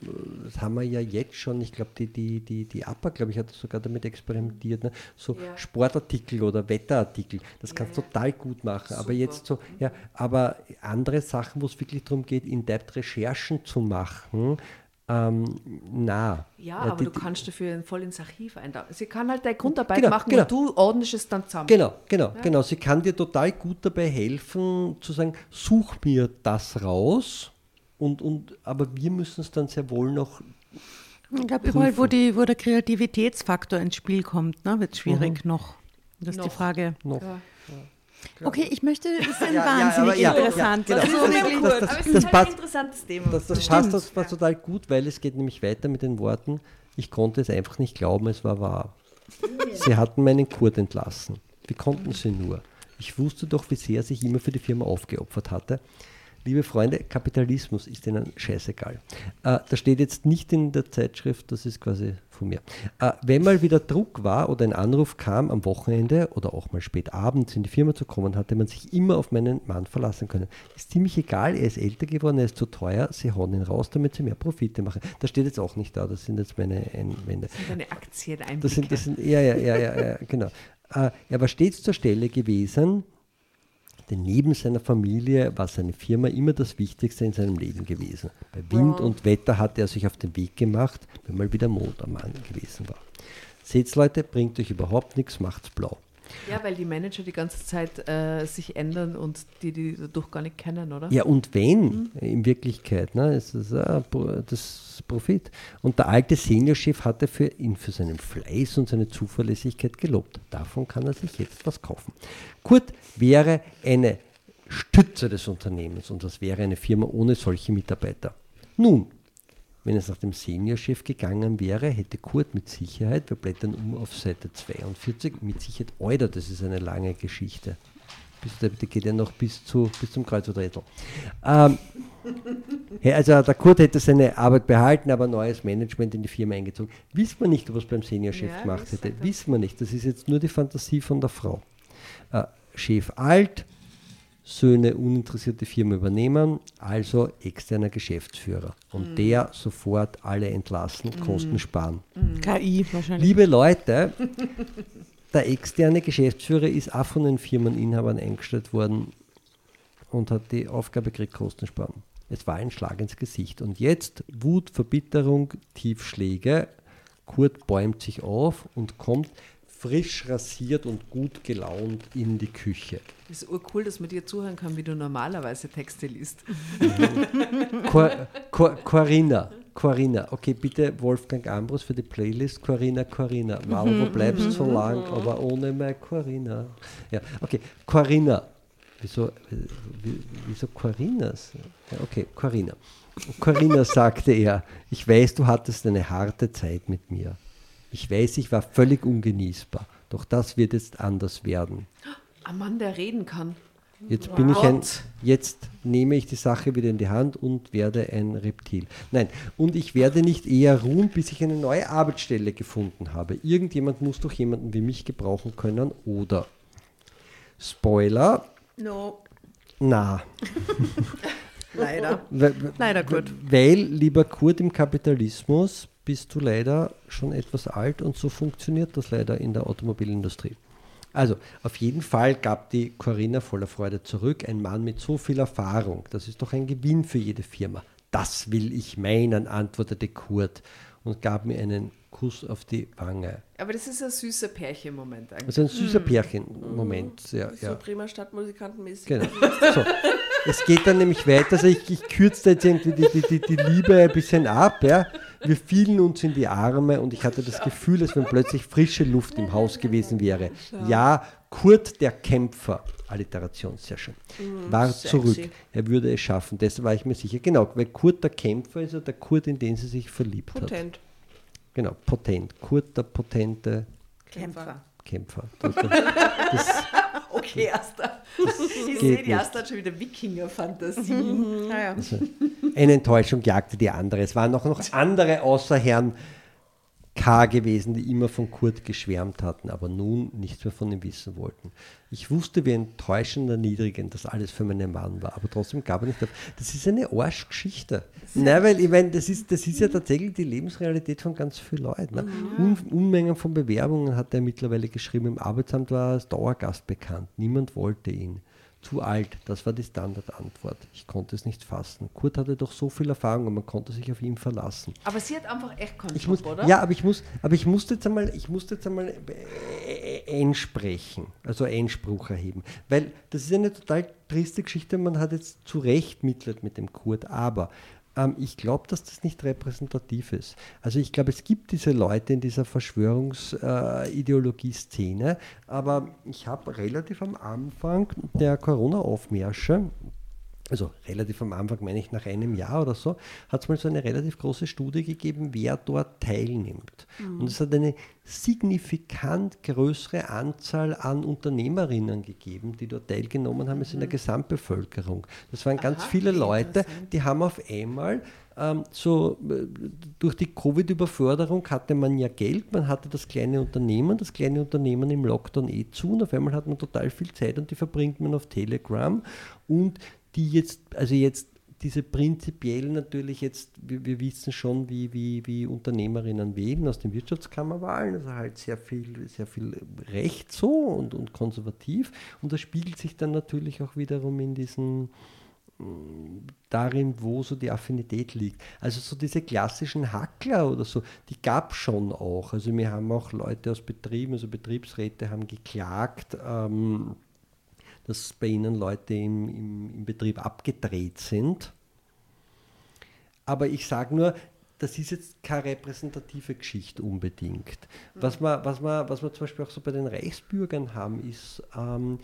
das haben wir ja jetzt schon, ich glaube, die, die, die, die APA, glaube ich, hat sogar damit experimentiert, ne? so Sportartikel oder Wetterartikel, das kannst du total gut machen. Super. Aber jetzt so, ja, aber andere Sachen, wo es wirklich darum geht, in-depth Recherchen zu machen, ähm, na. Ja, aber die, du kannst dafür voll ins Archiv einladen. Sie kann halt deine Grundarbeit genau, machen genau. und du ordnest es dann zusammen. Genau, genau, ja. genau. Sie kann dir total gut dabei helfen, zu sagen, such mir das raus. Und, und, aber wir müssen es dann sehr wohl noch. Ich glaube, überall, wo, die, wo der Kreativitätsfaktor ins Spiel kommt, ne, wird es schwierig mhm. noch. Das ist noch. die Frage. Noch. Ja. Okay, ich möchte, es ist ja, wahnsinnig ja, interessant. Ja, genau. also das, das, das, aber es ist halt ein interessantes Thema. Das, das passt das passt total gut, weil es geht nämlich weiter mit den Worten, ich konnte es einfach nicht glauben, es war wahr. Sie hatten meinen Kurt entlassen. Wie konnten sie nur? Ich wusste doch, wie sehr er sich immer für die Firma aufgeopfert hatte. Liebe Freunde, Kapitalismus ist ihnen scheißegal. Äh, das steht jetzt nicht in der Zeitschrift, das ist quasi von mir. Äh, wenn mal wieder Druck war oder ein Anruf kam am Wochenende oder auch mal spät abends in die Firma zu kommen, hatte man sich immer auf meinen Mann verlassen können. Ist ziemlich egal, er ist älter geworden, er ist zu teuer, sie hauen ihn raus, damit sie mehr Profite machen. Das steht jetzt auch nicht da, das sind jetzt meine Einwände. Das sind deine Aktien das sind, das sind, ja, ja, ja, ja, ja genau. Äh, er war stets zur Stelle gewesen, denn neben seiner Familie war seine Firma immer das Wichtigste in seinem Leben gewesen. Bei Wind und Wetter hatte er sich auf den Weg gemacht, wenn mal wieder Mond am Mann gewesen war. Seht's Leute, bringt euch überhaupt nichts, macht's blau. Ja, weil die Manager die ganze Zeit äh, sich ändern und die die dadurch gar nicht kennen, oder? Ja, und wenn, mhm. in Wirklichkeit, ne, ist das, äh, das Profit. Und der alte Seniorchef hatte für ihn für seinen Fleiß und seine Zuverlässigkeit gelobt. Davon kann er sich jetzt was kaufen. Kurt wäre eine Stütze des Unternehmens und das wäre eine Firma ohne solche Mitarbeiter. Nun, wenn es nach dem Seniorchef gegangen wäre, hätte Kurt mit Sicherheit, wir blättern um auf Seite 42, mit Sicherheit, Euder, das ist eine lange Geschichte. Bis, der geht ja noch bis, zu, bis zum Kreuzworträtsel. Ähm, also der Kurt hätte seine Arbeit behalten, aber neues Management in die Firma eingezogen. Wissen wir nicht, was beim Seniorchef ja, gemacht hätte. Wissen wir nicht. Das ist jetzt nur die Fantasie von der Frau. Äh, Chef alt, Söhne uninteressierte Firma übernehmen, also externer Geschäftsführer. Und mhm. der sofort alle entlassen, mhm. Kosten sparen. Mhm. KI wahrscheinlich. Liebe Leute, der externe Geschäftsführer ist auch von den Firmeninhabern eingestellt worden und hat die Aufgabe gekriegt, Kosten sparen. Es war ein Schlag ins Gesicht. Und jetzt Wut, Verbitterung, Tiefschläge. Kurt bäumt sich auf und kommt frisch rasiert und gut gelaunt in die Küche. Das ist urcool, dass man dir zuhören kann, wie du normalerweise Texte liest. Cor Cor Corinna, Corinna, okay, bitte Wolfgang Ambros für die Playlist. Corinna, Corinna. Wow, wo bleibst du so lang, aber ohne meine Corinna. Ja, okay, Corinna. Wieso, wieso Corinnas? Ja, okay, Corinna. Corinna sagte er, ich weiß, du hattest eine harte Zeit mit mir. Ich weiß, ich war völlig ungenießbar. Doch das wird jetzt anders werden. Ein Mann, der reden kann. Jetzt bin ich ein, jetzt nehme ich die Sache wieder in die Hand und werde ein Reptil. Nein, und ich werde nicht eher ruhen, bis ich eine neue Arbeitsstelle gefunden habe. Irgendjemand muss doch jemanden wie mich gebrauchen können, oder? Spoiler. No. Na. Leider. Leider gut. Weil, lieber Kurt, im Kapitalismus bist du leider schon etwas alt und so funktioniert das leider in der Automobilindustrie. Also, auf jeden Fall gab die Corinna voller Freude zurück. Ein Mann mit so viel Erfahrung, das ist doch ein Gewinn für jede Firma. Das will ich meinen, antwortete Kurt und gab mir einen Kuss auf die Wange. Aber das ist ein süßer Pärchenmoment eigentlich. Das ist ein süßer mhm. Pärchenmoment, ja. So ja. prima Stadtmusikantenmäßig. Genau. So. Es geht dann nämlich weiter, also ich, ich kürze jetzt irgendwie die, die, die, die Liebe ein bisschen ab, ja. Wir fielen uns in die Arme und ich hatte das Gefühl, als wenn plötzlich frische Luft im Haus gewesen wäre. Ja, Kurt der Kämpfer, Alliteration, sehr schön, mm, war zurück. Er würde es schaffen, dessen war ich mir sicher. Genau, weil Kurt der Kämpfer ist ja der Kurt, in den sie sich verliebt Potent. hat. Potent. Genau, potent. Kurt der potente Kämpfer. Kämpfer. Das, das, okay, Asta. Ich sehe, die Asta hat schon wieder Wikinger-Fantasie. Mhm. Ja, Also, eine Enttäuschung jagte die andere. Es waren auch noch andere außer Herrn K. gewesen, die immer von Kurt geschwärmt hatten, aber nun nichts mehr von ihm wissen wollten. Ich wusste, wie enttäuschend erniedrigend das alles für meinen Mann war, aber trotzdem gab er nicht auf. Das ist eine Arschgeschichte. Nein, weil ich meine, das ist, das ist ja tatsächlich die Lebensrealität von ganz vielen Leuten. Ne? Un Unmengen von Bewerbungen hat er mittlerweile geschrieben. Im Arbeitsamt war er als Dauergast bekannt. Niemand wollte ihn zu alt. Das war die Standardantwort. Ich konnte es nicht fassen. Kurt hatte doch so viel Erfahrung und man konnte sich auf ihn verlassen. Aber sie hat einfach echt keinen ich muss, oder? Ja, aber ich, muss, aber ich musste jetzt einmal, ich musste jetzt einmal einsprechen, also Einspruch erheben. Weil das ist eine total triste Geschichte. Man hat jetzt zu Recht Mitleid mit dem Kurt, aber ich glaube, dass das nicht repräsentativ ist. Also ich glaube, es gibt diese Leute in dieser Verschwörungsideologie-Szene, äh, aber ich habe relativ am Anfang der Corona-Aufmärsche, also relativ am Anfang, meine ich nach einem Jahr oder so, hat es mal so eine relativ große Studie gegeben, wer dort teilnimmt. Mhm. Und es hat eine signifikant größere Anzahl an Unternehmerinnen gegeben, die dort teilgenommen haben, als in der mhm. Gesamtbevölkerung. Das waren ganz Aha, viele Leute, die haben auf einmal ähm, so äh, durch die Covid-Überförderung hatte man ja Geld, man hatte das kleine Unternehmen, das kleine Unternehmen im Lockdown eh zu und auf einmal hat man total viel Zeit und die verbringt man auf Telegram und die jetzt, also jetzt diese prinzipiell natürlich jetzt, wir, wir, wissen schon, wie, wie, wie Unternehmerinnen wählen aus den Wirtschaftskammerwahlen, also halt sehr viel, sehr viel recht so und, und konservativ. Und das spiegelt sich dann natürlich auch wiederum in diesen mm, darin, wo so die Affinität liegt. Also so diese klassischen Hackler oder so, die gab es schon auch. Also wir haben auch Leute aus Betrieben, also Betriebsräte haben geklagt, ähm, dass bei ihnen Leute im, im, im Betrieb abgedreht sind. Aber ich sage nur, das ist jetzt keine repräsentative Geschichte unbedingt. Was wir, was, wir, was wir zum Beispiel auch so bei den Reichsbürgern haben, ist ähm,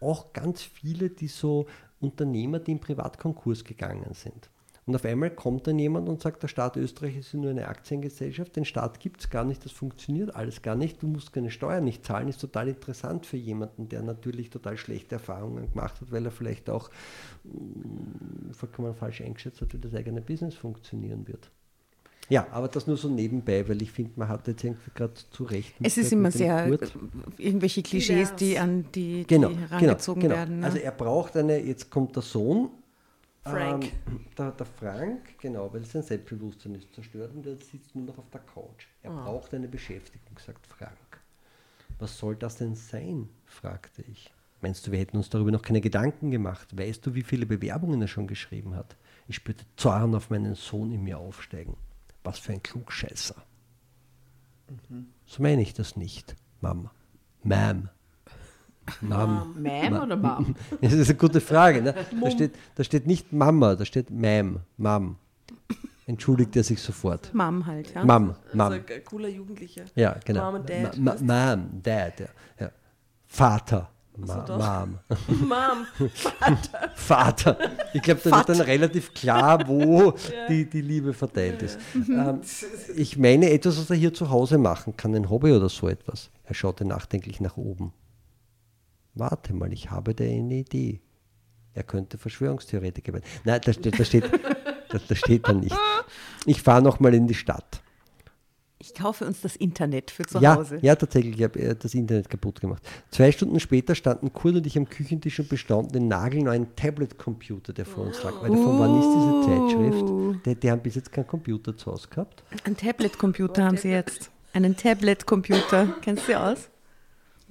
auch ganz viele, die so Unternehmer, die in Privatkonkurs gegangen sind. Und auf einmal kommt dann jemand und sagt, der Staat Österreich ist nur eine Aktiengesellschaft, den Staat gibt es gar nicht, das funktioniert alles gar nicht, du musst keine Steuern nicht zahlen, ist total interessant für jemanden, der natürlich total schlechte Erfahrungen gemacht hat, weil er vielleicht auch mm, vollkommen falsch eingeschätzt hat, wie das eigene Business funktionieren wird. Ja, aber das nur so nebenbei, weil ich finde, man hat jetzt irgendwie gerade zu Recht. Es ist immer sehr Kurt. irgendwelche Klischees, die an die, die genau, genau herangezogen genau, genau. werden. Ne? Also er braucht eine, jetzt kommt der Sohn. Frank. Ähm, der, der, Frank, genau, weil sein Selbstbewusstsein ist zerstört und er sitzt nur noch auf der Couch. Er oh. braucht eine Beschäftigung, sagt Frank. Was soll das denn sein? fragte ich. Meinst du, wir hätten uns darüber noch keine Gedanken gemacht? Weißt du, wie viele Bewerbungen er schon geschrieben hat? Ich spürte Zorn auf meinen Sohn in mir aufsteigen. Was für ein Klugscheißer. Mhm. So meine ich das nicht, Mama. Ma'am. Mom. Ma'am oder Mom? Das ist eine gute Frage. Ne? Da, steht, da steht nicht Mama, da steht Ma'am, Mom. Entschuldigt er sich sofort. Mom halt, ja. Mom, Mom. Also ein cooler Jugendlicher. Ja, genau. Mom und Dad. Ma, ma, Mom, Dad, ja. ja. Vater. Ma so Mom. Mom. Vater. Vater. Ich glaube, da wird dann relativ klar, wo ja. die, die Liebe verteilt ist. Ähm, ich meine etwas, was er hier zu Hause machen kann, ein Hobby oder so etwas. Er schaute nachdenklich nach oben. Warte mal, ich habe da eine Idee. Er könnte Verschwörungstheoretiker werden. Nein, da, da, steht, da, da steht dann nicht. Ich fahre nochmal in die Stadt. Ich kaufe uns das Internet für zu ja, Hause. Ja, tatsächlich, ich habe äh, das Internet kaputt gemacht. Zwei Stunden später standen Kurt und ich am Küchentisch und bestaunten den nagelneuen Tablet-Computer, der vor uns lag. Weil uh. von wann ist diese Zeitschrift? Die, die, haben bis jetzt keinen Computer zu Hause gehabt. Ein Tablet-Computer haben sie jetzt. Einen Tablet-Computer. Kennst du sie aus?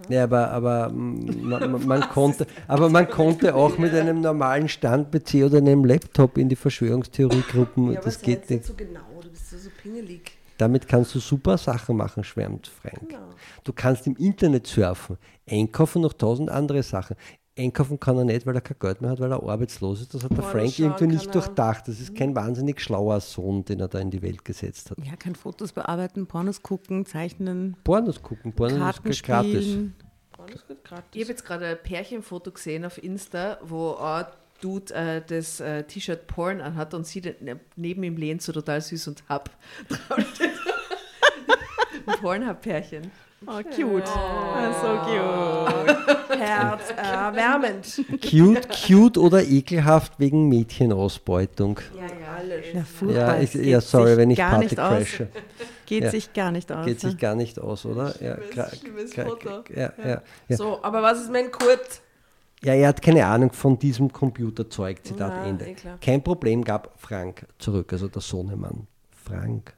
Ja, aber, aber man, man konnte, aber man konnte auch mit einem normalen Stand-PC oder einem Laptop in die Verschwörungstheoriegruppen. Ja, das geht nicht. so genau, du bist so pingelig. Damit kannst du super Sachen machen, schwärmt Frank. Genau. Du kannst im Internet surfen, einkaufen noch tausend andere Sachen. Einkaufen kann er nicht, weil er kein Geld mehr hat, weil er arbeitslos ist. Das hat der Frank irgendwie nicht durchdacht. Das ist kein mhm. wahnsinnig schlauer Sohn, den er da in die Welt gesetzt hat. Ja, kein Fotos bearbeiten, Pornos gucken, zeichnen. Pornos gucken, Pornos Karten ist gratis. Pornos geht gratis. Ich habe jetzt gerade ein Pärchenfoto gesehen auf Insta, wo ein Dude äh, das äh, T-Shirt Porn anhat und sie neben ihm lehnt so total süß und hab. Pornhub-Pärchen. Oh, cute. Oh. So cute. Herzerwärmend. Cute, cute oder ekelhaft wegen Mädchenausbeutung. Ja, ja, alles. Ja, furchtbar. Ja, ich, ja sorry, wenn ich Party crashe. Geht ja. sich gar nicht aus. Geht sich gar nicht aus, oder? Ja, schlimmes Foto. Ja, ja. Ja, So, aber was ist mein Kurt? Ja, er hat keine Ahnung von diesem Computerzeug, Zitat ja, Ende. Eh Kein Problem gab Frank zurück, also der Sohnemann. Frank.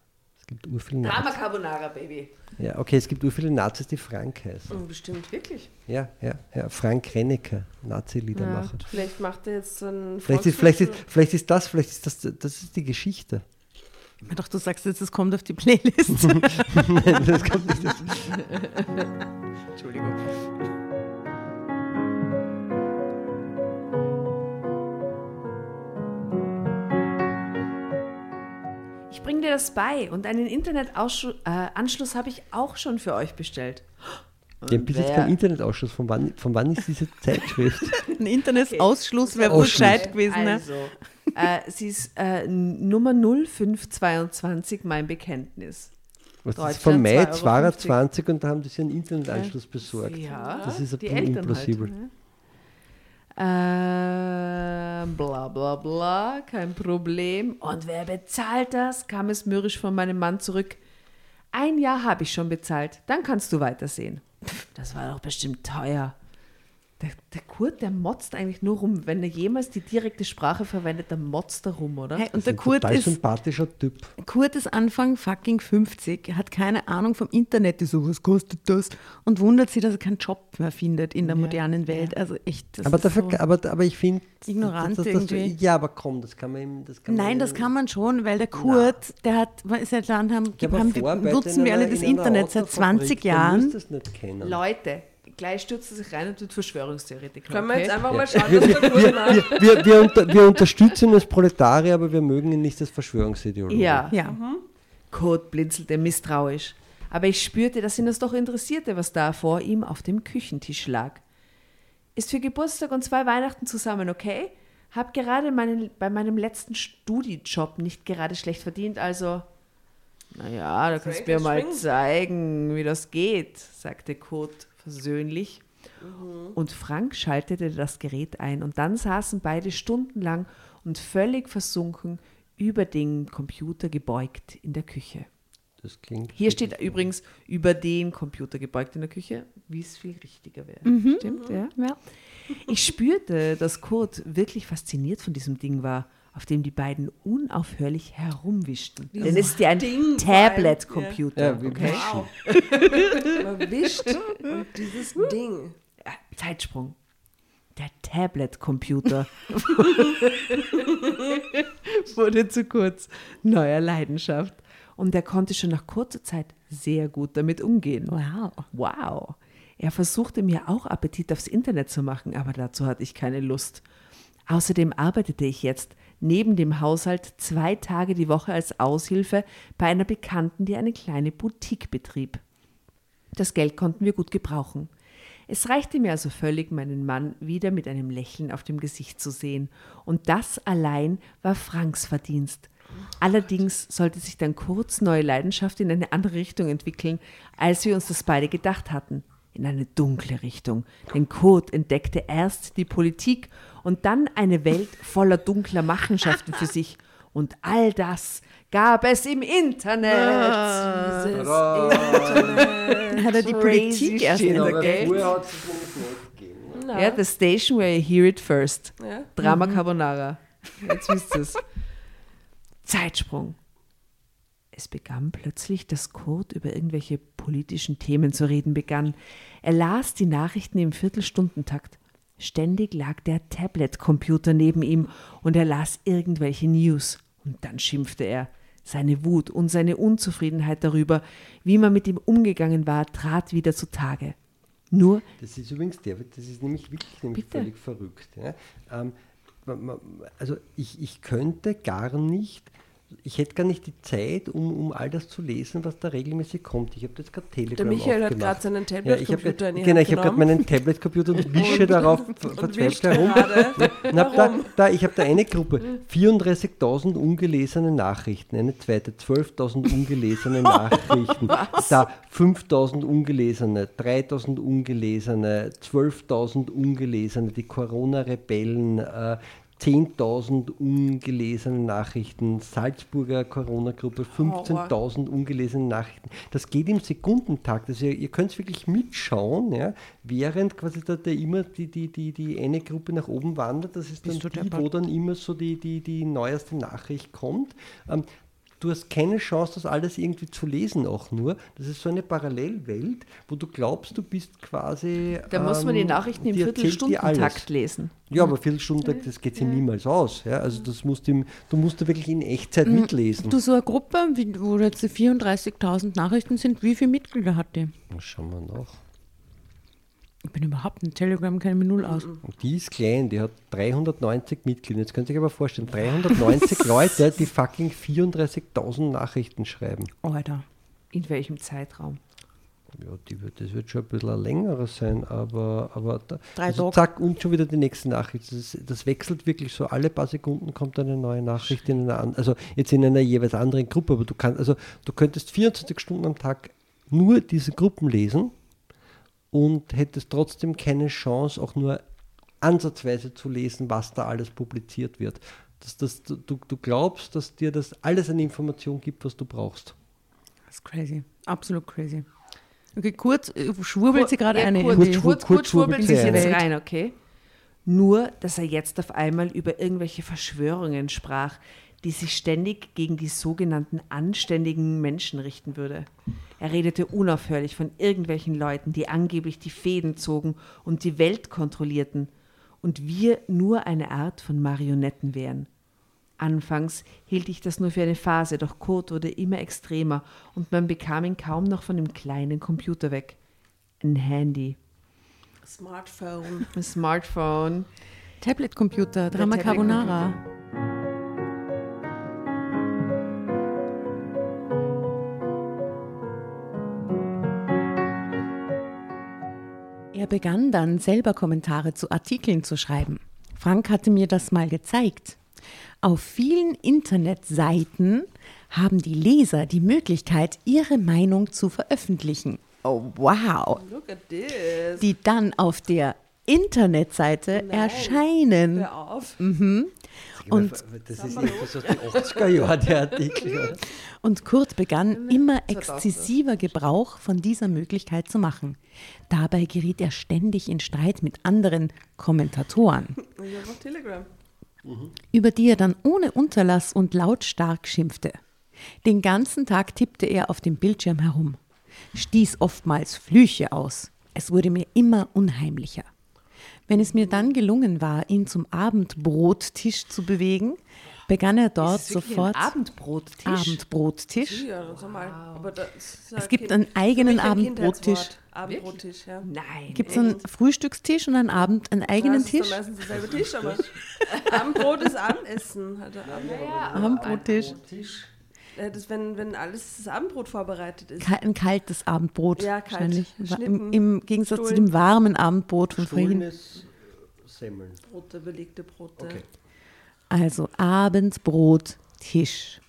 Es gibt urviele Drama Carbonara, Baby. Ja, okay, es gibt ur viele Nazis, die Frank heißen. Oh, bestimmt, wirklich. Ja, ja, ja. Frank Rennecker, Nazi-Liedermacher. Ja, vielleicht macht er jetzt so ein. Vielleicht ist, vielleicht, ist, vielleicht ist das, vielleicht ist das, das ist die Geschichte. Ich doch, du sagst jetzt, es kommt auf die Playlist. Nein, das kommt nicht. Entschuldigung. Bringe dir das bei. Und einen Internetanschluss äh, habe ich auch schon für euch bestellt. Die haben bis jetzt keinen Internetausschluss. Von wann, von wann ist diese Zeitschrift? Ein Internetausschluss okay. wäre wohl gescheit gewesen. Ne? Also, äh, sie ist äh, Nummer 0522, mein Bekenntnis. Was ist von Mai 22 und da haben sie einen Internetanschluss besorgt. Ja, das ist ein bisschen implausibel. Halt, ne? Äh, bla bla bla, kein Problem. Und wer bezahlt das? kam es mürrisch von meinem Mann zurück. Ein Jahr habe ich schon bezahlt, dann kannst du weitersehen. Das war doch bestimmt teuer. Der, der, Kurt, der motzt eigentlich nur rum. Wenn er jemals die direkte Sprache verwendet, dann motzt er rum, oder? Hey, und der Kurt total ist sympathischer Typ. Kurt ist Anfang fucking 50, er hat keine Ahnung vom Internet, ist so, was kostet das? Und wundert sich, dass er keinen Job mehr findet in der ja, modernen Welt. Ja. Also echt, aber, dafür, so aber, aber ich finde. Ignorant das, das, das, irgendwie. Ja, aber komm, das kann man ihm. Das kann Nein, das kann man schon, weil der Kurt, Na. der hat, seit Land haben, haben die, nutzen wir alle das Internet seit 20 Jahren. Leute, gleich stürzt er sich rein und wird Verschwörungstheoretiker. Können wir jetzt einfach mal schauen, wir, was wir, wir, wir, wir, unter, wir, unterstützen das Proletarier, aber wir mögen ihn nicht als Verschwörungsideologen. Ja. ja. Mhm. Kurt blinzelte misstrauisch. Aber ich spürte, dass ihn das doch interessierte, was da vor ihm auf dem Küchentisch lag. Ist für Geburtstag und zwei Weihnachten zusammen, okay? Hab gerade meinen, bei meinem letzten Studijob nicht gerade schlecht verdient, also. Naja, da kannst du mir mal zeigen, wie das geht, sagte Kurt versöhnlich. Mhm. Und Frank schaltete das Gerät ein und dann saßen beide stundenlang und völlig versunken über den Computer gebeugt in der Küche. Das klingt. Hier steht übrigens über den Computer gebeugt in der Küche, wie es viel richtiger wäre. Mhm. Stimmt, ja? ja. Ich spürte, dass Kurt wirklich fasziniert von diesem Ding war auf dem die beiden unaufhörlich herumwischten. Denn es ist ja ein Tablet-Computer. Ja, okay? Wow. Man wischt und dieses Ding. Ja, Zeitsprung. Der Tablet-Computer wurde zu kurz neuer Leidenschaft. Und er konnte schon nach kurzer Zeit sehr gut damit umgehen. Wow. Wow. Er versuchte mir auch Appetit aufs Internet zu machen, aber dazu hatte ich keine Lust. Außerdem arbeitete ich jetzt neben dem Haushalt zwei Tage die Woche als Aushilfe bei einer Bekannten, die eine kleine Boutique betrieb. Das Geld konnten wir gut gebrauchen. Es reichte mir also völlig, meinen Mann wieder mit einem Lächeln auf dem Gesicht zu sehen. Und das allein war Franks Verdienst. Allerdings sollte sich dann kurz neue Leidenschaft in eine andere Richtung entwickeln, als wir uns das beide gedacht hatten. In eine dunkle Richtung. Denn Kurt entdeckte erst die Politik und dann eine Welt voller dunkler Machenschaften für sich. Und all das gab es im Internet. Ah, Internet. Hat er die Politik erst entdeckt? Ja, the station where you hear it first. Ja. Drama mhm. Carbonara. Jetzt wisst ihr es. Zeitsprung. Es begann plötzlich, dass Kurt über irgendwelche politischen Themen zu reden begann. Er las die Nachrichten im Viertelstundentakt. Ständig lag der Tablet-Computer neben ihm und er las irgendwelche News. Und dann schimpfte er. Seine Wut und seine Unzufriedenheit darüber, wie man mit ihm umgegangen war, trat wieder zutage. Nur. Das ist übrigens der, das ist nämlich wirklich nämlich völlig verrückt. Ja? Ähm, also ich, ich könnte gar nicht ich hätte gar nicht die Zeit, um, um all das zu lesen, was da regelmäßig kommt. Ich habe jetzt gerade Telegram Der Michael aufgemacht. hat gerade seinen Tablet-Computer ja, in die Genau, ich habe gerade meinen Tablet-Computer und wische darauf verzweifelt herum. Na, da, da, ich habe da eine Gruppe, 34.000 ungelesene Nachrichten, eine zweite, 12.000 ungelesene Nachrichten, da 5.000 ungelesene, 3.000 ungelesene, 12.000 ungelesene, die Corona-Rebellen, äh, 10.000 ungelesene Nachrichten, Salzburger Corona-Gruppe 15.000 ungelesene Nachrichten. Das geht im Sekundentakt. Also ihr, ihr könnt es wirklich mitschauen, ja, während quasi da, da immer die, die, die, die eine Gruppe nach oben wandert. Das ist dann die, wo dann immer so die, die, die neueste Nachricht kommt. Ähm, du hast keine Chance, das alles irgendwie zu lesen, auch nur. Das ist so eine Parallelwelt, wo du glaubst, du bist quasi. Da ähm, muss man die ähm, Nachrichten im Viertelstundentakt lesen. Ja, aber Viertelstundentakt, das geht sich ja. niemals aus. Ja? Also das musst du, du musst da wirklich in Echtzeit mhm. mitlesen. Du, so eine Gruppe, wo jetzt 34.000 Nachrichten sind, wie viele Mitglieder hat die? Schauen wir nach. Ich bin überhaupt in Telegram keine Null aus. Die ist klein, die hat 390 Mitglieder. Jetzt könnt ihr euch aber vorstellen, 390 Leute, die fucking 34.000 Nachrichten schreiben. Alter. In welchem Zeitraum? Ja, die wird, das wird schon ein bisschen längerer sein, aber, aber da, also zack, und schon wieder die nächste Nachricht. Das, das, wechselt wirklich so, alle paar Sekunden kommt eine neue Nachricht in einer also jetzt in einer jeweils anderen Gruppe, aber du kannst, also du könntest 24 Stunden am Tag nur diese Gruppen lesen und hättest trotzdem keine Chance, auch nur ansatzweise zu lesen, was da alles publiziert wird. Dass, dass du, du glaubst, dass dir das alles eine Information gibt, was du brauchst. Das ist crazy. Absolut crazy. Okay, kurz äh, schwurbelt sie gerade ja, eine. Kurz, kurz, kurz, kurz schwurbelt sie jetzt rein, okay? Nur, dass er jetzt auf einmal über irgendwelche Verschwörungen sprach, die sich ständig gegen die sogenannten anständigen Menschen richten würde. Er redete unaufhörlich von irgendwelchen Leuten, die angeblich die Fäden zogen und die Welt kontrollierten und wir nur eine Art von Marionetten wären. Anfangs hielt ich das nur für eine Phase, doch Kurt wurde immer extremer und man bekam ihn kaum noch von dem kleinen Computer weg. Ein Handy. Smartphone. Ein Smartphone. Tablet-Computer, Drama Carbonara. Er begann dann selber Kommentare zu Artikeln zu schreiben. Frank hatte mir das mal gezeigt. Auf vielen Internetseiten haben die Leser die Möglichkeit, ihre Meinung zu veröffentlichen. Oh, wow. Look at this. Die dann auf der Internetseite Nein. erscheinen. Hör auf. Und- das ist irgendwas aus den 80er Jahren, der Artikel. Und Kurt begann immer 2000. exzessiver Gebrauch von dieser Möglichkeit zu machen. Dabei geriet er ständig in Streit mit anderen Kommentatoren, Telegram. über die er dann ohne Unterlass und lautstark schimpfte. Den ganzen Tag tippte er auf dem Bildschirm herum, stieß oftmals Flüche aus. Es wurde mir immer unheimlicher. Wenn es mir dann gelungen war, ihn zum Abendbrottisch zu bewegen, begann er dort Ist sofort Ein Abendbrottisch. Abendbrottisch. Ja, sag mal. Aber das ist Es gibt Kind- einen eigenen ein Abendbrottisch. Abendbrottisch, ja. Nein. Gibt es einen Frühstückstisch und einen Abend, einen eigenen das ist Tisch? dann meistens derselbe Tisch, aber Abendbrot ist Abendessen. Hat er Abendbrot. Abendbrottisch. Äh, Das, wenn, wenn alles das Abendbrot vorbereitet ist. Ein kaltes Abendbrot. Ja, kalt. Wahrscheinlich. Wa- Im. Im Gegensatz zu Stullen. dem warmen Abendbrot von vorhin. Semmeln. Brote, belegte Brote. Okay. Also Abendbrot, Tisch.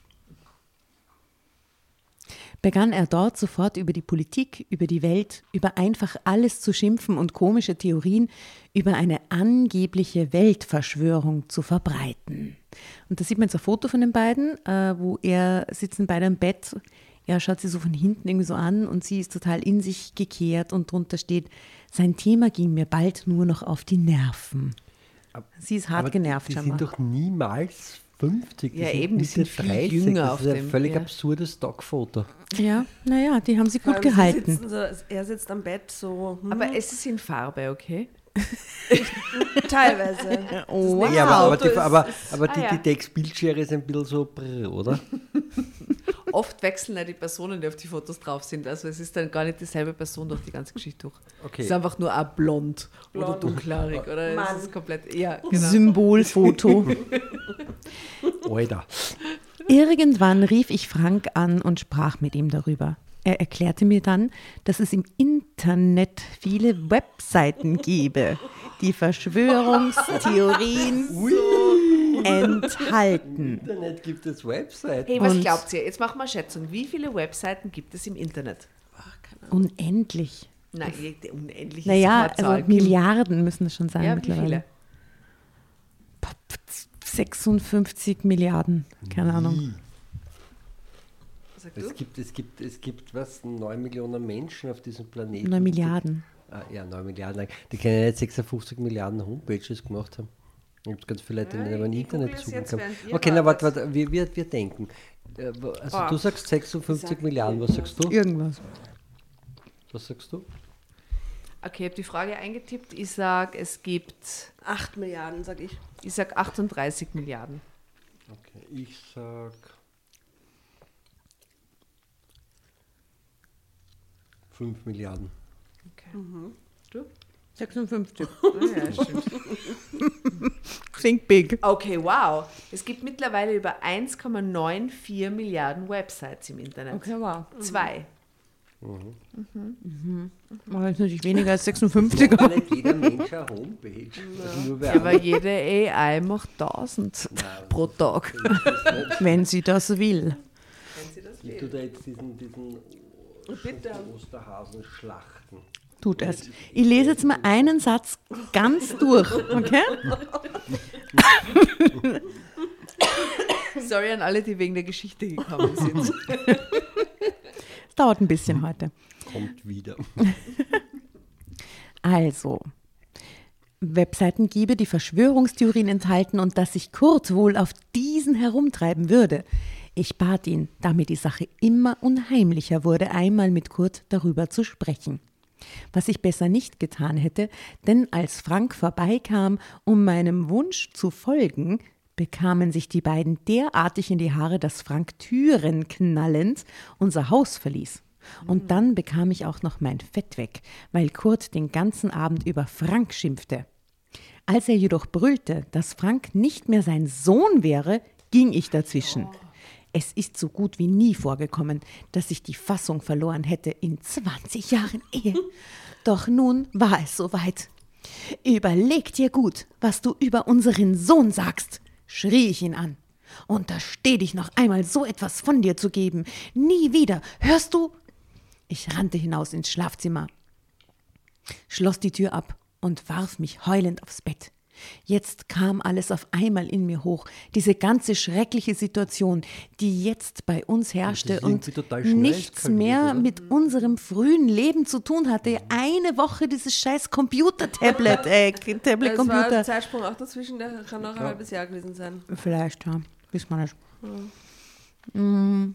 Begann er dort sofort über die Politik, über die Welt, über einfach alles zu schimpfen und komische Theorien über eine angebliche Weltverschwörung zu verbreiten. Und da sieht man jetzt ein Foto von den beiden, äh, wo er sitzen beide am Bett. Er schaut sie so von hinten irgendwie so an und sie ist total in sich gekehrt und drunter steht, sein Thema ging mir bald nur noch auf die Nerven. Sie ist hart Aber genervt die, sind doch niemals 50. Ja, eben, die sind viel jünger Das auf ist ein dem, völlig ja. absurdes Stockfoto. Ja, naja, die haben sie gut gehalten. sitzen So, er sitzt am Bett so. Hm, Aber es ist in Farbe, okay? teilweise. Oh, Das Ja, aber, aber, die, aber, ist- aber ah, die, ja. die Textbildschere ist ein bisschen so brr, oder? Oft wechseln ja die Personen, die auf die Fotos drauf sind. Also es ist dann gar nicht dieselbe Person durch die ganze Geschichte durch. Okay. Es ist einfach nur ein blond, oder Blond. dunkelhaarig oder Mann. es ist komplett. Ja, genau. Symbolfoto. Alter. Irgendwann rief ich Frank an und sprach mit ihm darüber. Er erklärte mir dann, dass es im Internet viele Webseiten gebe, die Verschwörungstheorien enthalten. Internet gibt es Websites. Hey, was Und- glaubt ihr? Jetzt machen wir eine Schätzung. Wie viele Webseiten gibt es im Internet? Unendlich. Nein, die- unendlich Naja, also. Milliarden müssen es schon sein Ja, wie mittlerweile. viele? 56 Milliarden, keine Ahnung. Es gibt, es gibt, es gibt was, 9 Millionen Menschen auf diesem Planeten. 9 Milliarden. Ah, ja, 9 Milliarden. Die können jetzt 56 Milliarden Homepages gemacht haben. Es gibt ganz viele Leute, die Ja, es Internetzugang jetzt, haben. Okay, na, warte, warte, wir, wir, wir denken. Äh, Also Ah. du sagst 56 Sag Milliarden, was sagst du? Irgendwas. Was sagst du? Okay, ich habe die Frage eingetippt. Ich sage, es gibt, 8 Milliarden, sag ich. ich sage 38 Milliarden. Okay, ich sag 5 Milliarden. Okay. Du? 56. Ah, ja. Think big. Okay, wow. Es gibt mittlerweile über 1,94 Milliarden Websites im Internet. wow. Zwei. Aber das ist natürlich weniger als 56, aber nicht jeder Mensch eine Homepage. Wer Aber jede AI macht 1000 pro Tag. wenn sie das will. Ich tue da jetzt diesen, diesen Bitte. Tut es. Ich lese jetzt mal einen Satz ganz durch, okay? Sorry an alle, die wegen der Geschichte gekommen sind. Es dauert ein bisschen heute. Kommt wieder. also, Webseiten gebe, die Verschwörungstheorien enthalten und dass sich Kurt wohl auf diesen herumtreiben würde. Ich bat ihn, da mir die Sache immer unheimlicher wurde, einmal mit Kurt darüber zu sprechen. Was ich besser nicht getan hätte, denn als Frank vorbeikam, um meinem Wunsch zu folgen, bekamen sich die beiden derartig in die Haare, dass Frank Türen knallend unser Haus verließ. Und dann bekam ich auch noch mein Fett weg, weil Kurt den ganzen Abend über Frank schimpfte. Als er jedoch brüllte, dass Frank nicht mehr sein Sohn wäre, ging ich dazwischen. Es ist so gut wie nie vorgekommen, dass ich die Fassung verloren hätte in 20 Jahren Ehe. Doch nun war es soweit. Überleg dir gut, was du über unseren Sohn sagst, schrie ich ihn an. Untersteh dich noch einmal, so etwas von dir zu geben. Nie wieder, hörst du? Ich rannte hinaus ins Schlafzimmer, schloss die Tür ab und warf mich heulend aufs Bett. Jetzt kam alles auf einmal in mir hoch, diese ganze schreckliche Situation, die jetzt bei uns herrschte und nichts mehr mit unserem frühen Leben zu tun hatte. Eine Woche dieses scheiß Computer-Tablet, äh, Tablet-Computer. Das war ein Zeitsprung auch dazwischen, der kann noch ein ja. halbes Jahr gewesen sein. Vielleicht, ja. Wissen wir nicht. Mhm.